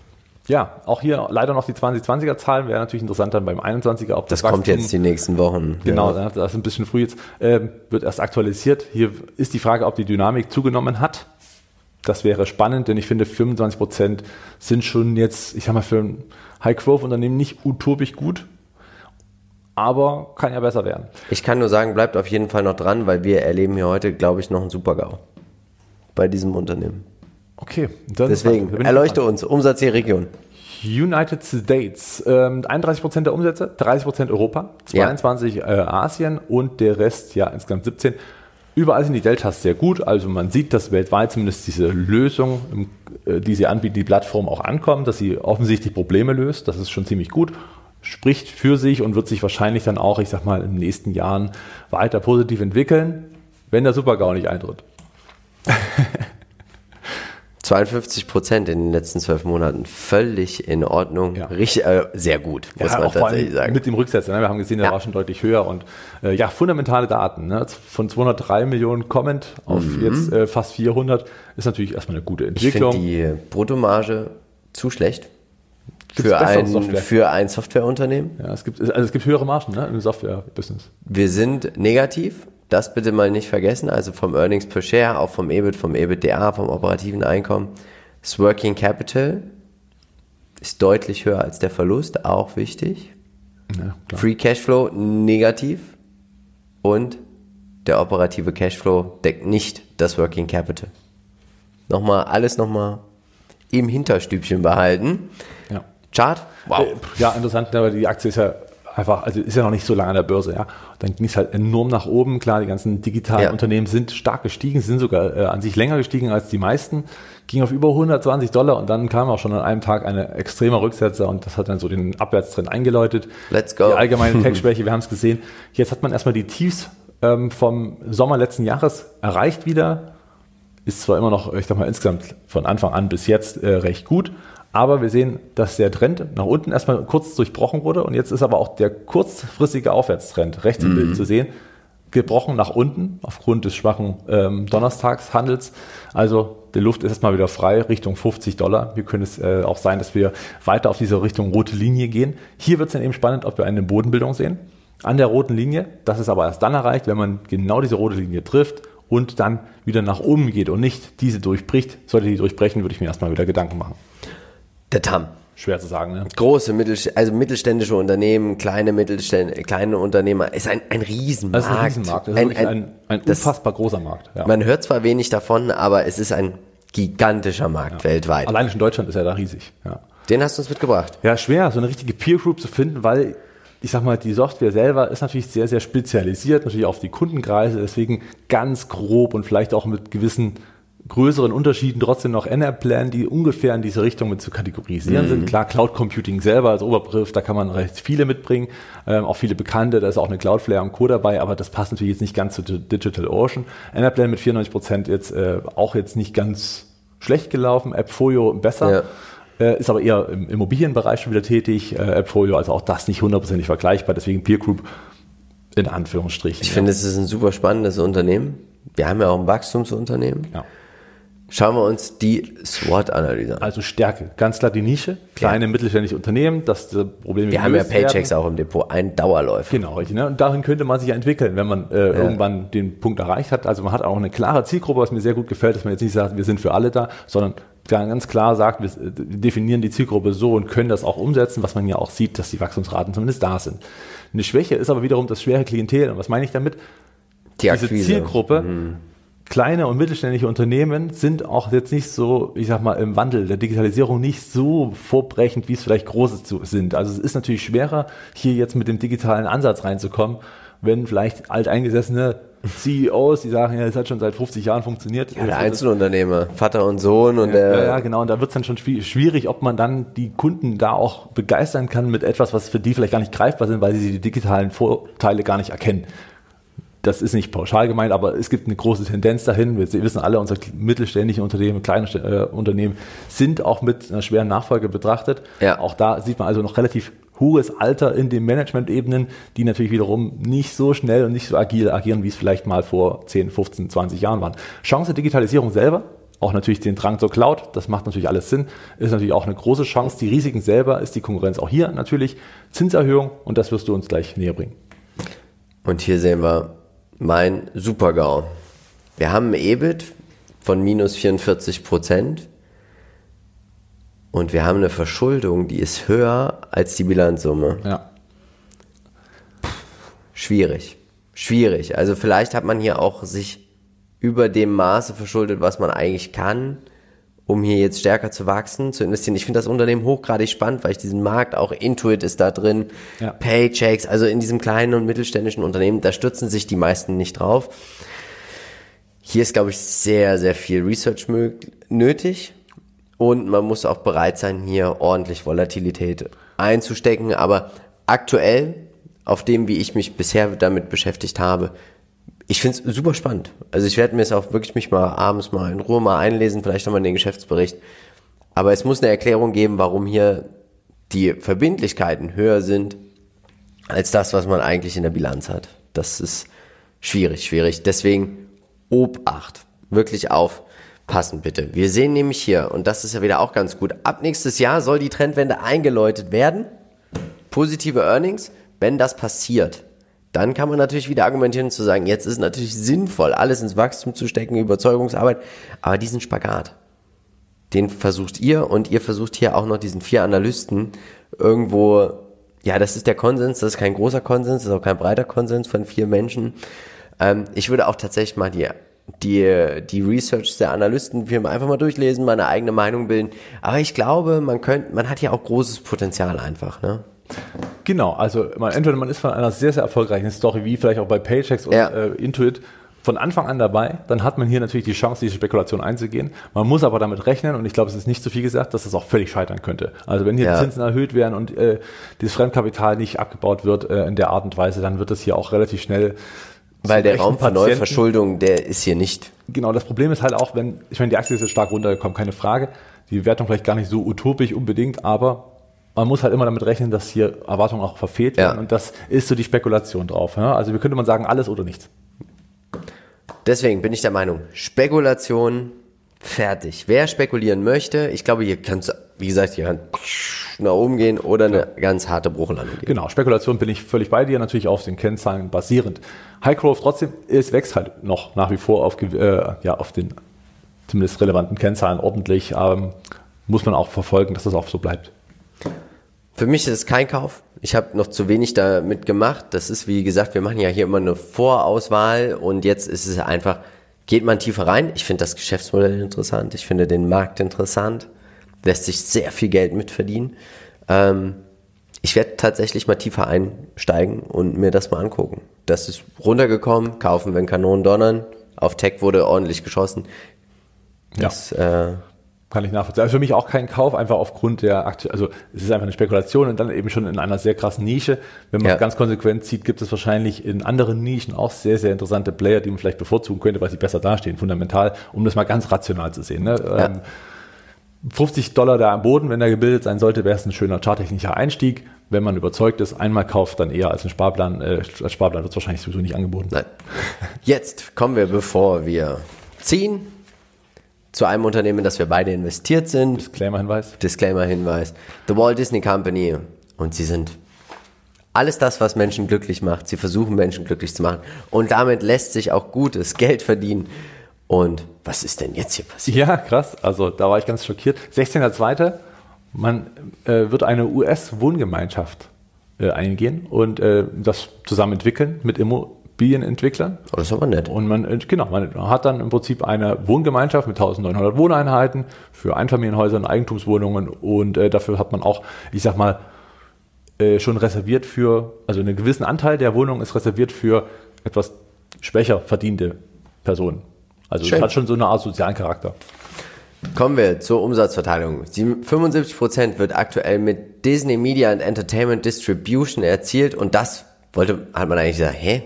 Ja, auch hier leider noch die 2020er Zahlen wäre natürlich interessant dann beim 21er. Ob das, das kommt jetzt die nächsten Wochen. Genau, ja. das ist ein bisschen früh jetzt. Äh, wird erst aktualisiert. Hier ist die Frage, ob die Dynamik zugenommen hat. Das wäre spannend, denn ich finde 25 Prozent sind schon jetzt, ich sag mal, für ein High-Growth-Unternehmen nicht utopisch gut. Aber kann ja besser werden. Ich kann nur sagen, bleibt auf jeden Fall noch dran, weil wir erleben hier heute, glaube ich, noch einen Super-GAU bei diesem Unternehmen. Okay, deswegen erleuchte uns Umsatz je Region. United States, ähm, 31% der Umsätze, 30% Europa, 22% ja. äh, Asien und der Rest, ja, insgesamt 17%. Überall sind die Deltas sehr gut, also man sieht, dass weltweit zumindest diese Lösung, äh, die sie anbieten, die Plattform auch ankommt, dass sie offensichtlich Probleme löst, das ist schon ziemlich gut, spricht für sich und wird sich wahrscheinlich dann auch, ich sag mal, in den nächsten Jahren weiter positiv entwickeln, wenn der Supergau nicht eintritt. 52 Prozent in den letzten zwölf Monaten. Völlig in Ordnung. Ja. Richtig, äh, sehr gut, muss ja, man tatsächlich sagen. Mit dem Rücksetzer. Ne? Wir haben gesehen, der ja. war schon deutlich höher. Und äh, ja, fundamentale Daten. Ne? Von 203 Millionen Comment auf mhm. jetzt äh, fast 400 ist natürlich erstmal eine gute Entwicklung. Ich finde die Bruttomarge zu schlecht. für ein, Software? für ein Softwareunternehmen? Ja, es gibt, also es gibt höhere Margen ne, im Software-Business. Wir sind negativ das bitte mal nicht vergessen, also vom Earnings per Share, auch vom EBIT, vom EBITDA, vom operativen Einkommen. Das Working Capital ist deutlich höher als der Verlust, auch wichtig. Ja, Free Cashflow negativ und der operative Cashflow deckt nicht das Working Capital. Nochmal, alles nochmal im Hinterstübchen behalten. Ja. Chart? Wow. Ja, interessant, aber die Aktie ist ja einfach, also ist ja noch nicht so lange an der Börse, ja. Dann ging es halt enorm nach oben. Klar, die ganzen digitalen ja. Unternehmen sind stark gestiegen, sind sogar äh, an sich länger gestiegen als die meisten, ging auf über 120 Dollar und dann kam auch schon an einem Tag eine extreme Rücksetzer und das hat dann so den Abwärtstrend eingeläutet. Let's go. Die allgemeine Tech-Schwäche, wir haben es gesehen. Jetzt hat man erstmal die Tiefs ähm, vom Sommer letzten Jahres erreicht wieder. Ist zwar immer noch, ich sag mal, insgesamt von Anfang an bis jetzt äh, recht gut, aber wir sehen, dass der Trend nach unten erstmal kurz durchbrochen wurde und jetzt ist aber auch der kurzfristige Aufwärtstrend rechts im mhm. Bild zu sehen, gebrochen nach unten aufgrund des schwachen ähm, Donnerstagshandels. Also die Luft ist erstmal wieder frei Richtung 50 Dollar. Hier könnte es äh, auch sein, dass wir weiter auf diese Richtung rote Linie gehen. Hier wird es dann eben spannend, ob wir eine Bodenbildung sehen an der roten Linie. Das ist aber erst dann erreicht, wenn man genau diese rote Linie trifft und dann wieder nach oben geht und nicht diese durchbricht. Sollte die durchbrechen, würde ich mir erstmal wieder Gedanken machen. Der Tam. Schwer zu sagen, ne? Große, mittelst also mittelständische Unternehmen, kleine Mittelständ kleine Unternehmer, ist ein, ein Riesenmarkt. Das ist ein Riesenmarkt. Das ist ein, ein, ein, ein das- unfassbar großer Markt. Ja. Man hört zwar wenig davon, aber es ist ein gigantischer Markt weltweit. Allein schon Deutschland ist ja da riesig. Ja. Den hast du uns mitgebracht. Ja, schwer, so eine richtige Peer Group zu finden, weil ich sag mal, die Software selber ist natürlich sehr, sehr spezialisiert, natürlich auf die Kundenkreise, deswegen ganz grob und vielleicht auch mit gewissen größeren Unterschieden trotzdem noch NR-Plan, die ungefähr in diese Richtung mit zu kategorisieren sind. Klar, Cloud Computing selber als Oberbegriff, da kann man recht viele mitbringen, ähm, auch viele bekannte, da ist auch eine Cloudflare und Co. dabei, aber das passt natürlich jetzt nicht ganz zu Digital Ocean. NR-Plan mit 94 Prozent jetzt äh, auch jetzt nicht ganz schlecht gelaufen, AppFolio besser. Ja. Äh, ist aber eher im Immobilienbereich schon wieder tätig, äh, AppFolio, also auch das nicht hundertprozentig vergleichbar, deswegen Peer Group in Anführungsstrichen. Ich finde, es ist ein super spannendes Unternehmen. Wir haben ja auch ein Wachstumsunternehmen. ja. Schauen wir uns die SWOT-Analyse an. Also Stärke, ganz klar die Nische, kleine mittelständische Unternehmen, dass die Probleme Wir haben ja gelöst werden. Paychecks auch im Depot, ein Dauerläufer. Genau, richtig. Ne? Und dahin könnte man sich ja entwickeln, wenn man äh, irgendwann den Punkt erreicht hat. Also man hat auch eine klare Zielgruppe, was mir sehr gut gefällt, dass man jetzt nicht sagt, wir sind für alle da, sondern ganz klar sagt, wir äh, definieren die Zielgruppe so und können das auch umsetzen, was man ja auch sieht, dass die Wachstumsraten zumindest da sind. Eine Schwäche ist aber wiederum das schwere Klientel. Und was meine ich damit? Die Diese. Zielgruppe, kleine und mittelständische Unternehmen sind auch jetzt nicht so, ich sag mal, im Wandel der Digitalisierung nicht so vorbrechend, wie es vielleicht große sind. Also es ist natürlich schwerer, hier jetzt mit dem digitalen Ansatz reinzukommen, wenn vielleicht alteingesessene CEOs, die sagen, ja, das hat schon seit 50 Jahren funktioniert. Ja, der Einzelunternehmer, Vater und Sohn und der. Ja, ja, genau. Und da wird es dann schon schwi- schwierig, ob man dann die Kunden da auch begeistern kann mit etwas, was für die vielleicht gar nicht greifbar sind, weil sie die digitalen Vorteile gar nicht erkennen. Das ist nicht pauschal gemeint, aber es gibt eine große Tendenz dahin. Wir wissen alle, unsere mittelständischen Unternehmen, kleine äh, Unternehmen sind auch mit einer schweren Nachfolge betrachtet. Ja. Auch da sieht man also noch relativ hohes Alter in den Management-Ebenen, die natürlich wiederum nicht so schnell und nicht so agil agieren, wie es vielleicht mal vor 10, 15, 20 Jahren waren. Chance Digitalisierung selber, auch natürlich den Drang zur Cloud, das macht natürlich alles Sinn, ist natürlich auch eine große Chance. Die Risiken selber ist die Konkurrenz auch hier natürlich. Zinserhöhung und das wirst du uns gleich näher bringen. Und hier sehen wir mein Super-GAU. Wir haben ein EBIT von minus 44 Prozent. Und wir haben eine Verschuldung, die ist höher als die Bilanzsumme. Ja. Schwierig. Schwierig. Also vielleicht hat man hier auch sich über dem Maße verschuldet, was man eigentlich kann, um hier jetzt stärker zu wachsen, zu investieren. Ich finde das Unternehmen hochgradig spannend, weil ich diesen Markt, auch Intuit ist da drin, Ja. Paychecks, also in diesem kleinen und mittelständischen Unternehmen, da stürzen sich die meisten nicht drauf. Hier ist, glaube ich, sehr, sehr viel Research nötig. Und man muss auch bereit sein, hier ordentlich Volatilität einzustecken. Aber aktuell, auf dem, wie ich mich bisher damit beschäftigt habe, ich finde es super spannend. Also ich werde mir es auch wirklich mich mal abends mal in Ruhe mal einlesen, vielleicht nochmal in den Geschäftsbericht. Aber es muss eine Erklärung geben, warum hier die Verbindlichkeiten höher sind als das, was man eigentlich in der Bilanz hat. Das ist schwierig, schwierig. Deswegen Obacht. Wirklich aufpassen bitte. Wir sehen nämlich hier, und das ist ja wieder auch ganz gut, ab nächstes Jahr soll die Trendwende eingeläutet werden. Positive Earnings. Wenn das passiert, dann kann man natürlich wieder argumentieren zu sagen, jetzt ist natürlich sinnvoll, alles ins Wachstum zu stecken, Überzeugungsarbeit, aber diesen Spagat, den versucht ihr und ihr versucht hier auch noch diesen vier Analysten irgendwo, ja, das ist der Konsens, das ist kein großer Konsens, das ist auch kein breiter Konsens von vier Menschen. Ähm, ich würde auch tatsächlich mal die, die, die Research der Analystenfirmen einfach mal durchlesen, meine eigene Meinung bilden. Aber ich glaube, man könnte, man hat hier auch großes Potenzial einfach, ne? Genau, also man, entweder man ist von einer sehr, sehr erfolgreichen Story, wie vielleicht auch bei Paychecks und Ja. äh, Intuit, von Anfang an dabei, dann hat man hier natürlich die Chance, diese Spekulation einzugehen. Man muss aber damit rechnen, und ich glaube, es ist nicht zu viel gesagt, dass es auch völlig scheitern könnte. Also wenn hier Ja. die Zinsen erhöht werden und äh, dieses Fremdkapital nicht abgebaut wird äh, in der Art und Weise, dann wird das hier auch relativ schnell Weil der Raum für Neuverschuldung, der ist hier nicht. Genau, das Problem ist halt auch, wenn, ich meine, die Aktie ist jetzt stark runtergekommen, keine Frage. Die Bewertung vielleicht gar nicht so utopisch unbedingt, aber man muss halt immer damit rechnen, dass hier Erwartungen auch verfehlt Ja. werden und das ist so die Spekulation drauf. Ja? Also wie könnte man sagen, alles oder nichts. Deswegen bin ich der Meinung, Spekulation fertig. Wer spekulieren möchte, ich glaube, hier kann es, wie gesagt, hier kann nach oben gehen oder eine ganz harte Bruchlandung geben. Genau, Spekulation bin ich völlig bei dir, natürlich auf den Kennzahlen basierend. High Growth trotzdem, es wächst halt noch nach wie vor auf, äh, ja, auf den zumindest relevanten Kennzahlen ordentlich. Ähm, muss man auch verfolgen, dass das auch so bleibt. Für mich ist es kein Kauf. Ich habe noch zu wenig damit gemacht. Das ist, wie gesagt, wir machen ja hier immer eine Vorauswahl und jetzt ist es einfach, geht man tiefer rein. Ich finde das Geschäftsmodell interessant. Ich finde den Markt interessant. Lässt sich sehr viel Geld mitverdienen. Ähm, ich werde tatsächlich mal tiefer einsteigen und mir das mal angucken. Das ist runtergekommen, kaufen, wenn Kanonen donnern. Auf Tech wurde ordentlich geschossen. Das, ja. äh, kann ich nachvollziehen. Also für mich auch kein Kauf, einfach aufgrund der Aktie, also es ist einfach eine Spekulation und dann eben schon in einer sehr krassen Nische. Wenn man es ganz konsequent sieht, gibt es wahrscheinlich in anderen Nischen auch sehr, sehr interessante Player, die man vielleicht bevorzugen könnte, weil sie besser dastehen, fundamental, um das mal ganz rational zu sehen. Ne? Ja. Ähm, 50 Dollar da am Boden, wenn er gebildet sein sollte, wäre es ein schöner charttechnischer Einstieg. Wenn man überzeugt ist, einmal kauft, dann eher als ein Sparplan. Äh, als Sparplan wird es wahrscheinlich sowieso nicht angeboten. Nein. Jetzt kommen wir, bevor wir ziehen, zu einem Unternehmen, in das wir beide investiert sind. Disclaimer-Hinweis. Disclaimer-Hinweis. The Walt Disney Company. Und sie sind alles das, was Menschen glücklich macht. Sie versuchen Menschen glücklich zu machen. Und damit lässt sich auch gutes Geld verdienen. Und was ist denn jetzt hier passiert? Ja, krass. Also da war ich ganz schockiert. 16.02. Man äh, wird eine US-Wohngemeinschaft äh, eingehen und äh, das zusammen entwickeln mit Immo Immobilienentwicklern. Oh, das ist aber nett. Und man, äh, genau, man hat dann im Prinzip eine Wohngemeinschaft mit 1900 Wohneinheiten für Einfamilienhäuser und Eigentumswohnungen und äh, dafür hat man auch, ich sag mal, äh, schon reserviert für, also einen gewissen Anteil der Wohnung ist reserviert für etwas schwächer verdiente Personen. Also Schön. es hat schon so eine Art sozialen Charakter. Kommen wir zur Umsatzverteilung. 75% wird aktuell mit Disney Media and Entertainment Distribution erzielt und das wollte, hat man eigentlich gesagt, hä?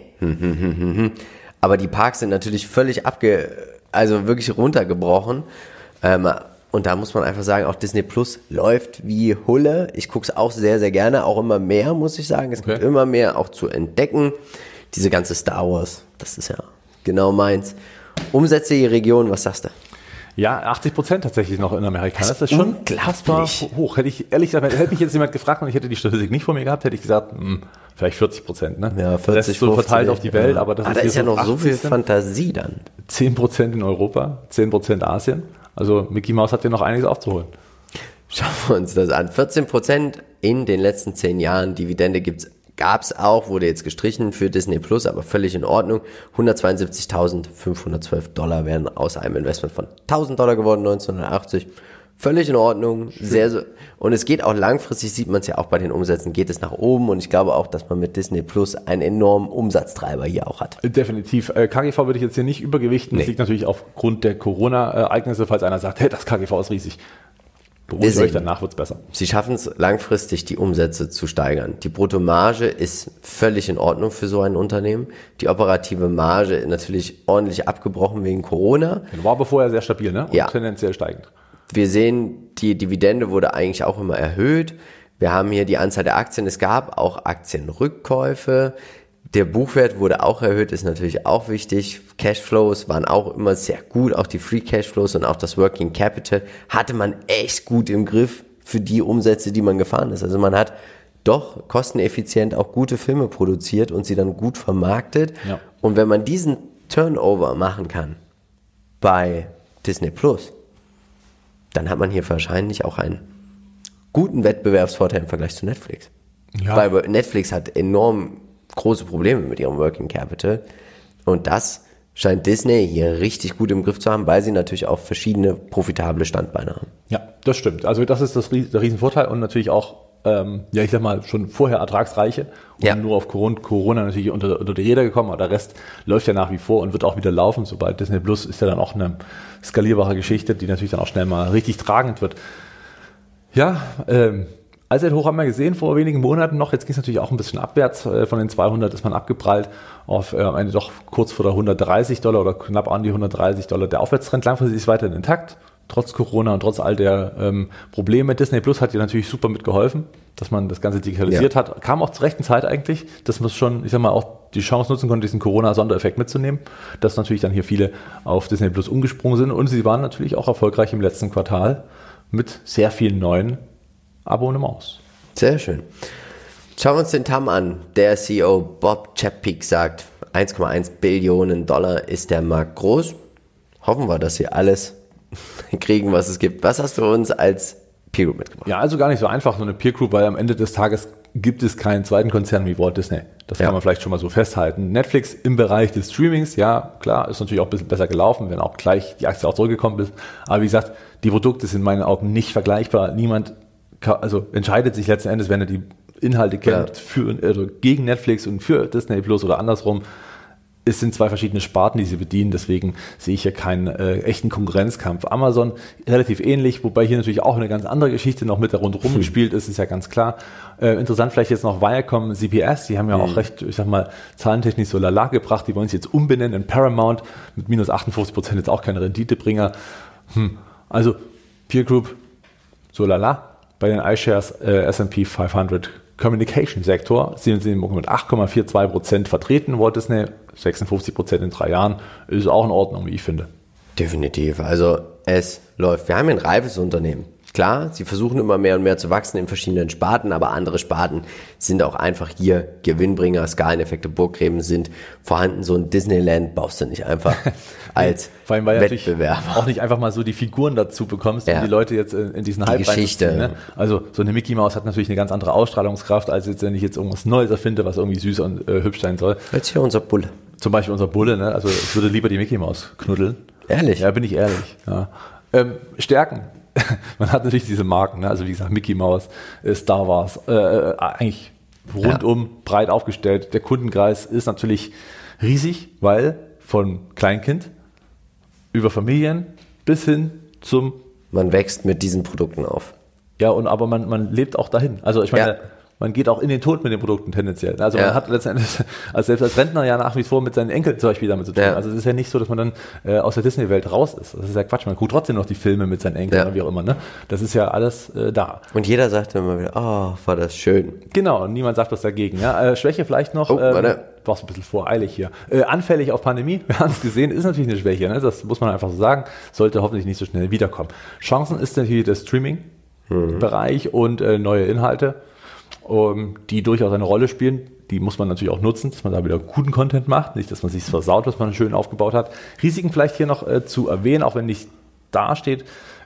Aber die Parks sind natürlich völlig abge, also wirklich runtergebrochen. Ähm, und da muss man einfach sagen, auch Disney Plus läuft wie Hulle. Ich gucke es auch sehr, sehr gerne, auch immer mehr, muss ich sagen. Es okay. gibt immer mehr auch zu entdecken. Diese ganze Star Wars, das ist ja genau meins. Umsätze die Region, was sagst du? Ja, 80 Prozent tatsächlich noch in Amerika. Das, das ist schon unfassbar hoch. Hätte ich ehrlich gesagt, hätte mich jetzt jemand gefragt und ich hätte die Statistik nicht vor mir gehabt, hätte ich gesagt, mh, hm, vielleicht 40 Prozent. Ne? Ja, 40 das ist so verteilt auf die Welt, ja. aber das ah, ist, da ist ja noch so viel Fantasie dann. 10 Prozent in Europa, 10 Prozent Asien. Also Mickey Mouse hat ja noch einiges aufzuholen. Schauen wir uns das an. 14 Prozent in den letzten 10 Jahren. Dividende gibt's Gab's auch, wurde jetzt gestrichen für Disney Plus, aber völlig in Ordnung. 172.512 Dollar wären aus einem Investment von 1000 Dollar geworden 1980. Völlig in Ordnung, Schön. sehr so. Und es geht auch langfristig, sieht man es ja auch bei den Umsätzen, geht es nach oben. Und ich glaube auch, dass man mit Disney Plus einen enormen Umsatztreiber hier auch hat. Definitiv. Äh, KGV würde ich jetzt hier nicht übergewichten. Nee. Das liegt natürlich aufgrund der Corona-Ereignisse, falls einer sagt, hey, das KGV ist riesig. Beruhigt euch, danach wird's besser. Sie schaffen es langfristig, die Umsätze zu steigern. Die Bruttomarge ist völlig in Ordnung für so ein Unternehmen. Die operative Marge natürlich ordentlich abgebrochen wegen Corona. War aber vorher sehr stabil, ne? Und ja. tendenziell steigend. Wir sehen, die Dividende wurde eigentlich auch immer erhöht. Wir haben hier die Anzahl der Aktien. Es gab auch Aktienrückkäufe. Der Buchwert wurde auch erhöht, ist natürlich auch wichtig. Cashflows waren auch immer sehr gut, auch die Free Cashflows und auch das Working Capital hatte man echt gut im Griff für die Umsätze, die man gefahren ist. Also man hat doch kosteneffizient auch gute Filme produziert und sie dann gut vermarktet. Ja. Und wenn man diesen Turnover machen kann bei Disney Plus, dann hat man hier wahrscheinlich auch einen guten Wettbewerbsvorteil im Vergleich zu Netflix. Ja. Weil Netflix hat enorm große Probleme mit ihrem Working Capital. Und das scheint Disney hier richtig gut im Griff zu haben, weil sie natürlich auch verschiedene profitable Standbeine haben. Ja, das stimmt. Also das ist das, der Riesenvorteil und natürlich auch, ähm, ja, ich sag mal, schon vorher ertragsreiche und ja. nur auf Corona natürlich unter, unter die Räder gekommen, aber der Rest läuft ja nach wie vor und wird auch wieder laufen. Sobald Disney Plus ist ja dann auch eine skalierbare Geschichte, die natürlich dann auch schnell mal richtig tragend wird. Ja, ähm, Allzeithoch haben wir gesehen vor wenigen Monaten noch. Jetzt ging es natürlich auch ein bisschen abwärts. Äh, von den 200 ist man abgeprallt auf äh, am Ende doch kurz vor der 130 Dollar oder knapp an die 130 Dollar. Der Aufwärtstrend langfristig ist weiterhin intakt. Trotz Corona und trotz all der ähm, Probleme. Disney Plus hat dir natürlich super mitgeholfen, dass man das Ganze digitalisiert ja. hat. Kam auch zur rechten Zeit eigentlich, dass man schon, ich sag mal, auch die Chance nutzen konnte, diesen Corona-Sondereffekt mitzunehmen. Dass natürlich dann hier viele auf Disney Plus umgesprungen sind. Und sie waren natürlich auch erfolgreich im letzten Quartal mit sehr vielen neuen Abonnements. Sehr schön. Schauen wir uns den TAM an. Der CEO Bob Chapek sagt, 1,1 Billionen Dollar ist der Markt groß. Hoffen wir, dass sie alles kriegen, was es gibt. Was hast du uns als Peer Group mitgebracht. Ja, also gar nicht so einfach, so eine Peer Group, weil am Ende des Tages gibt es keinen zweiten Konzern wie Walt Disney. Das Ja. kann man vielleicht schon mal so festhalten. Netflix im Bereich des Streamings, ja, klar, ist natürlich auch ein bisschen besser gelaufen, wenn auch gleich die Aktie auch zurückgekommen ist. Aber wie gesagt, die Produkte sind in meinen Augen nicht vergleichbar. Niemand, ka- also entscheidet sich letzten Endes, wenn er die Inhalte kennt, Ja. für, also gegen Netflix und für Disney Plus oder andersrum. Es sind zwei verschiedene Sparten, die sie bedienen, deswegen sehe ich hier keinen äh, echten Konkurrenzkampf. Amazon relativ ähnlich, wobei hier natürlich auch eine ganz andere Geschichte noch mit da rundherum gespielt ist, ist ja ganz klar. Äh, interessant vielleicht jetzt noch Viacom, CBS, die haben ja auch recht, ich sag mal, zahlentechnisch so lala gebracht, die wollen sich jetzt umbenennen in Paramount mit minus 58 Prozent jetzt auch keine Renditebringer. Hm. Also Peer Group, so lala. Bei den iShares äh, S&P 500 Communication Sektor sind sie mit 8,42 Prozent vertreten. Walt Disney 56 Prozent in drei Jahren ist auch in Ordnung, wie ich finde. Definitiv. Also es läuft. Wir haben ein reifes Unternehmen. Klar, sie versuchen immer mehr und mehr zu wachsen in verschiedenen Sparten, aber andere Sparten sind auch einfach hier Gewinnbringer. Skaleneffekte, Burggräben sind vorhanden. So ein Disneyland baust du nicht einfach als Vor allem, weil Wettbewerber. auch nicht einfach mal so die Figuren dazu bekommst, Ja. um die Leute jetzt in, in diesen Hype Geschichte. reinzuziehen, Ne? Also so eine Mickey Mouse hat natürlich eine ganz andere Ausstrahlungskraft, als jetzt, wenn ich jetzt irgendwas Neues erfinde, was irgendwie süß und äh, hübsch sein soll. Jetzt hier unser Bulle. Zum Beispiel unser Bulle, ne? also ich würde lieber die Mickey Maus knuddeln. Ehrlich? Ja, bin ich ehrlich. Ja. Ähm, Stärken. Man hat natürlich diese Marken, ne? also wie gesagt, Mickey Mouse, äh, Star Wars, äh, äh, eigentlich rundum breit aufgestellt. Der Kundenkreis ist natürlich riesig, weil von Kleinkind über Familien bis hin zum Man wächst mit diesen Produkten auf. ja, und aber man, man lebt auch dahin. Also ich meine, Ja. Man geht auch in den Tod mit den Produkten tendenziell. Also Ja. man hat letztendlich, also selbst als Rentner ja nach wie vor mit seinen Enkeln zum Beispiel damit zu tun. Ja. Also es ist ja nicht so, dass man dann äh, aus der Disney-Welt raus ist. Das ist ja Quatsch. Man guckt trotzdem noch die Filme mit seinen Enkeln Ja. oder wie auch immer. Ne? Das ist ja alles äh, da. Und jeder sagt immer wieder, oh, war das schön. Genau, und niemand sagt was dagegen. Ja? Äh, Schwäche vielleicht noch, Oh, warte. du warst ein bisschen voreilig hier. Äh, anfällig auf Pandemie, wir haben es gesehen, ist natürlich eine Schwäche. Ne? Das muss man einfach so sagen. Sollte hoffentlich nicht so schnell wiederkommen. Chancen ist natürlich der Streaming-Bereich und äh, neue Inhalte, ähm, die durchaus eine Rolle spielen. Die muss man natürlich auch nutzen, dass man da wieder guten Content macht. Nicht, dass man sich versaut, was man schön aufgebaut hat. Risiken vielleicht hier noch äh, zu erwähnen, auch wenn nicht da steht,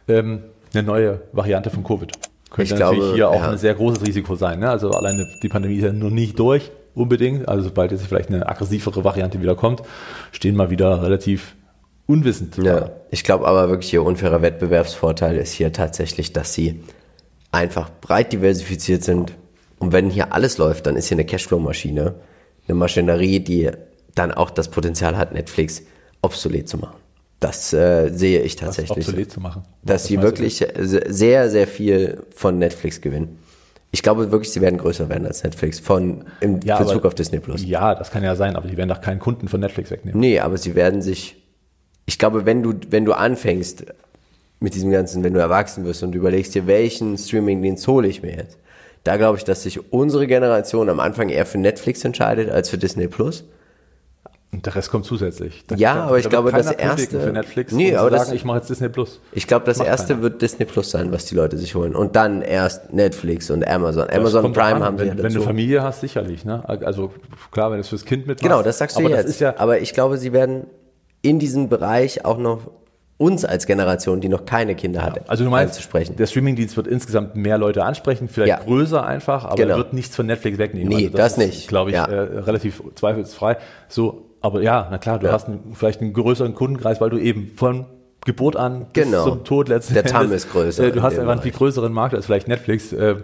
ähm, eine neue Variante von Covid. Könnte Ich natürlich glaube, hier auch ja. ein sehr großes Risiko sein. Ne? Also alleine die Pandemie ist ja noch nicht durch, unbedingt. Also sobald jetzt vielleicht eine aggressivere Variante wieder kommt, stehen wir wieder relativ unwissend. Ja, ich glaube aber wirklich, ihr unfairer Wettbewerbsvorteil ist hier tatsächlich, dass sie einfach breit diversifiziert sind. Und wenn hier alles läuft, dann ist hier eine Cashflow-Maschine, eine Maschinerie, die dann auch das Potenzial hat, Netflix obsolet zu machen. Das äh, sehe ich tatsächlich. so. obsolet zu machen. Dass Was sie du? wirklich se- sehr, sehr viel von Netflix gewinnen. Ich glaube wirklich, sie werden größer werden als Netflix von im Ja, Bezug aber- auf Disney Plus. Ja, das kann ja sein, aber die werden doch keinen Kunden von Netflix wegnehmen. Nee, aber sie werden sich. Ich glaube, wenn du, wenn du anfängst mit diesem Ganzen, wenn du erwachsen wirst und überlegst dir, welchen Streamingdienst hole ich mir jetzt, da glaube ich, dass sich unsere Generation am Anfang eher für Netflix entscheidet als für Disney Plus. Und der Rest kommt zusätzlich. Da- Ja, da- aber ich da glaube, das erste- für Netflix Nee, aber das- sagen, ich mache jetzt Disney Plus. Ich glaube, das Macht erste keiner. wird Disney Plus sein, was die Leute sich holen. Und dann erst Netflix und Amazon. Amazon kommt drauf Prime an, haben sie wenn, ja wenn du dazu. Familie hast, sicherlich. Ne? Also klar, wenn du es fürs Kind mitmachst. Genau, das sagst du aber jetzt. Das ist ja, aber ich glaube, sie werden in diesem Bereich auch noch uns als Generation, die noch keine Kinder hat, also du meinst, einzusprechen. der Streamingdienst wird insgesamt mehr Leute ansprechen, vielleicht Ja. größer einfach, aber Genau. er wird nichts von Netflix wegnehmen. Nee, also das ist, nicht. glaube ich, Ja. äh, relativ zweifelsfrei. So, aber ja, na klar, du Ja. hast einen, vielleicht einen größeren Kundenkreis, weil du eben von Geburt an Genau. bis zum Tod letzten Der Endes, ist größer Äh, du hast einfach einen viel größeren Markt als vielleicht Netflix. Äh,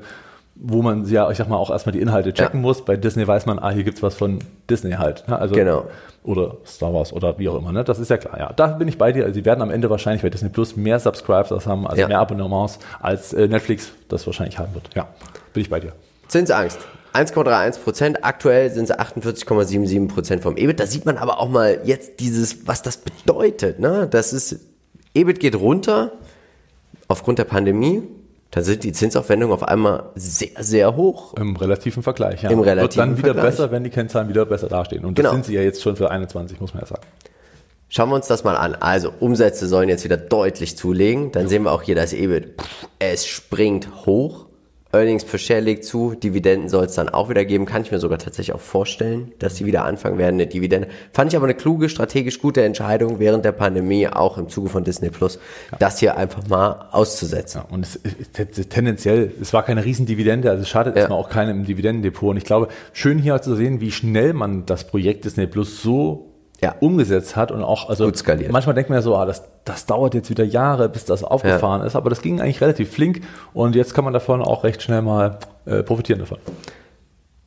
wo man ja, ich sag mal, auch erstmal die Inhalte checken Ja. muss. Bei Disney weiß man, ah, hier gibt's was von Disney halt. Ne? Also, Genau. Oder Star Wars oder wie auch immer. Ne? Das ist ja klar. Ja, da bin ich bei dir. Also, sie werden am Ende wahrscheinlich bei Disney Plus mehr Subscribers haben, also Ja. mehr Abonnements, als äh, Netflix das wahrscheinlich haben wird. Ja, bin ich bei dir. Zinsangst. 1,31 Prozent. Aktuell sind es 48,77 Prozent vom EBIT. Da sieht man aber auch mal jetzt dieses, was das bedeutet. Ne? Das ist, EBIT geht runter aufgrund der Pandemie. Dann sind die Zinsaufwendungen auf einmal sehr, sehr hoch. Im relativen Vergleich, ja. Im Wird relativen dann wieder Vergleich. besser, wenn die Kennzahlen wieder besser dastehen. Und das Genau. sind sie ja jetzt schon für 21, muss man ja sagen. Schauen wir uns das mal an. Also Umsätze sollen jetzt wieder deutlich zulegen. Dann sehen wir auch hier das EBIT. Pff, Es springt hoch. Earnings per Share legt zu, Dividenden soll es dann auch wieder geben. Kann ich mir sogar tatsächlich auch vorstellen, dass die wieder anfangen werden, eine Dividende. Fand ich aber eine kluge, strategisch gute Entscheidung während der Pandemie, auch im Zuge von Disney Plus, das hier einfach mal auszusetzen. Ja, und es, es, tendenziell, es war keine Riesendividende, also es schadet ja. erstmal auch keinem im Dividendendepot. Und ich glaube, schön hier zu sehen, wie schnell man das Projekt Disney Plus so ja. umgesetzt hat und auch, also Gut skaliert. manchmal denkt man ja so, ah, das, das dauert jetzt wieder Jahre, bis das aufgefahren ja. ist, aber das ging eigentlich relativ flink und jetzt kann man davon auch recht schnell mal äh, profitieren davon.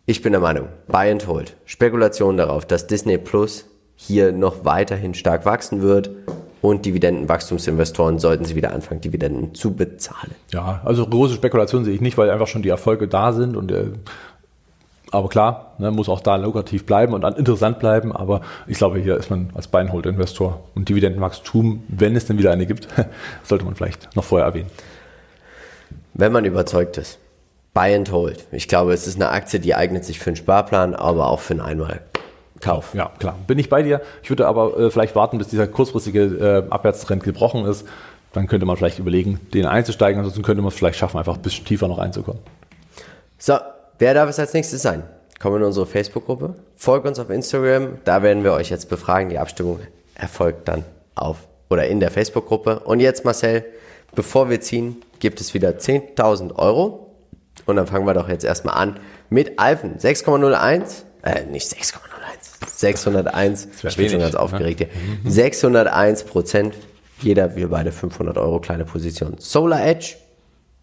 Ich bin der Meinung, Buy and Hold, Spekulation darauf, dass Disney Plus hier noch weiterhin stark wachsen wird und Dividendenwachstumsinvestoren sollten sie wieder anfangen, Dividenden zu bezahlen. Ja, also große Spekulation sehe ich nicht, weil einfach schon die Erfolge da sind und äh, aber klar, ne, muss auch da lukrativ bleiben und interessant bleiben. Aber ich glaube, hier ist man als Beinhold-Investor und Dividendenwachstum, wenn es denn wieder eine gibt, sollte man vielleicht noch vorher erwähnen. Wenn man überzeugt ist, Buy and Hold. Ich glaube, es ist eine Aktie, die eignet sich für einen Sparplan, aber auch für einen Einmalkauf. Ja, klar. Bin ich bei dir. Ich würde aber äh, vielleicht warten, bis dieser kurzfristige äh, Abwärtstrend gebrochen ist. Dann könnte man vielleicht überlegen, den einzusteigen. Ansonsten könnte man es vielleicht schaffen, einfach ein bisschen tiefer noch einzukommen. So, Wer darf es als nächstes sein? Kommen in unsere Facebook-Gruppe, folgt uns auf Instagram, da werden wir euch jetzt befragen. Die Abstimmung erfolgt dann auf oder in der Facebook-Gruppe. Und jetzt, Marcel, bevor wir ziehen, gibt es wieder 10.000 Euro. Und dann fangen wir doch jetzt erstmal an mit Alphen 6,01, äh, nicht 6,01, 601. Das ich bin schon ganz aufgeregt hier. Ne? 601 Prozent. Jeder, wir beide 500 Euro, kleine Position. Solar Edge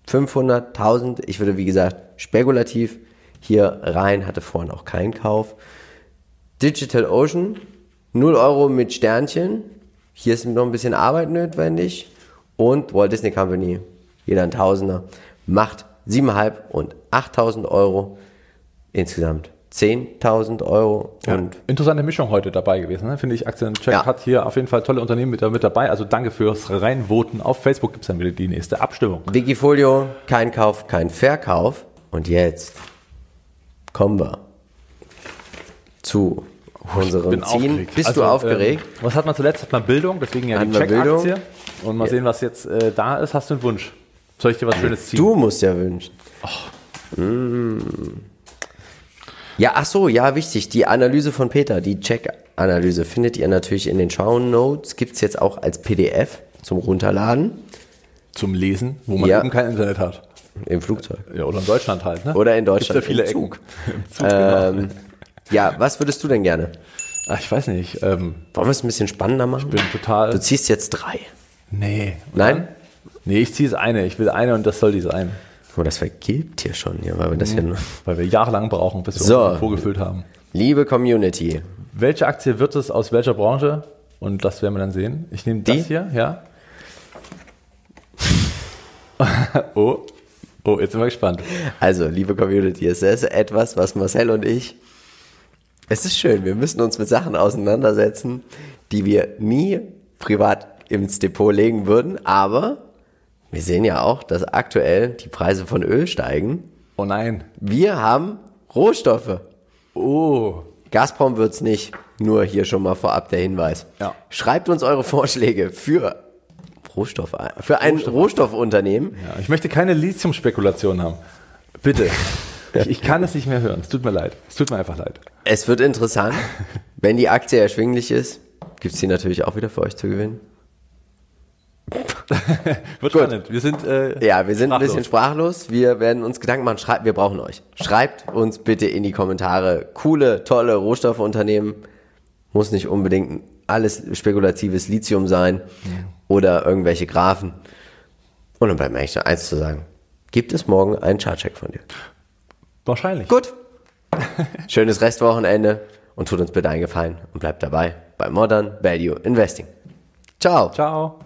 500, 1000. Ich würde, wie gesagt, spekulativ hier rein, hatte vorhin auch keinen Kauf. Digital Ocean, 0 Euro mit Sternchen. Hier ist noch ein bisschen Arbeit notwendig. Und Walt Disney Company, jeder ein Tausender, macht 7,5 und 8.000 Euro. Insgesamt 10.000 Euro. Ja, und interessante Mischung heute dabei gewesen, ne? finde ich. Aktiencheck ja. hat hier auf jeden Fall tolle Unternehmen mit, mit dabei. Also danke fürs Reinvoten. Auf Facebook gibt es dann wieder die nächste Abstimmung. Wikifolio, kein Kauf, kein Verkauf. Und jetzt kommen wir zu unserem Ziehen. Aufgeregt. Bist also, du aufgeregt? Ähm, was hat man zuletzt? Hat man Bildung, deswegen ja die Check-Aktie. Und mal ja. sehen, was jetzt äh, da ist. Hast du einen Wunsch? Soll ich dir was Schönes ziehen? Du musst ja wünschen. Oh. Mm. Ja, ach so, ja, wichtig. Die Analyse von Peter, die Check-Analyse, findet ihr natürlich in den Show Notes. Gibt es jetzt auch als PDF zum Runterladen. Zum Lesen, wo man ja. eben kein Internet hat. Im Flugzeug. Ja, oder in Deutschland halt, ne? Oder in Deutschland. Gibt's ja viele Zug. Im Zug ähm, genau. Ja, was würdest du denn gerne? Ach, ich weiß nicht. Ähm, Wollen wir es ein bisschen spannender machen? Ich bin total. Du ziehst jetzt drei. Nee. Nein? Nee, ich ziehe es eine. Ich will eine und das soll die sein. Oh, das vergilbt hier schon, ja, weil wir das mhm. hier Weil wir jahrelang brauchen, bis wir so, vorgefüllt haben. Liebe Community. Welche Aktie wird es aus welcher Branche? Und das werden wir dann sehen. Ich nehme das hier, ja. oh, oh, jetzt sind wir gespannt. Also, liebe Community, es ist etwas, was Marcel und ich. Es ist schön, wir müssen uns mit Sachen auseinandersetzen, die wir nie privat ins Depot legen würden, aber wir sehen ja auch, dass aktuell die Preise von Öl steigen. Oh nein. Wir haben Rohstoffe. Oh. Gazprom wird's nicht. Nur hier schon mal vorab der Hinweis. Ja. Schreibt uns eure Vorschläge für Rohstoff, für ein Rohstoff. Rohstoffunternehmen. Ja, ich möchte keine Lithium-Spekulation haben. Bitte. ich, ich kann es nicht mehr hören. Es tut mir leid. Es tut mir einfach leid. Es wird interessant. Wenn die Aktie erschwinglich ist, gibt's die natürlich auch wieder für euch zu gewinnen. Wird Gut. spannend. Wir sind äh, ja, wir sind sprachlos. ein bisschen sprachlos. Wir werden uns Gedanken machen. Schreibt, wir brauchen euch. Schreibt uns bitte in die Kommentare coole, tolle Rohstoffunternehmen. Muss nicht unbedingt alles spekulatives Lithium sein oder irgendwelche Graphen. Und dann bleibt mir eigentlich nur eins zu sagen. Gibt es morgen einen Chartcheck von dir? Wahrscheinlich. Gut. Schönes Restwochenende und tut uns bitte einen Gefallen und bleibt dabei bei Modern Value Investing. Ciao. Ciao.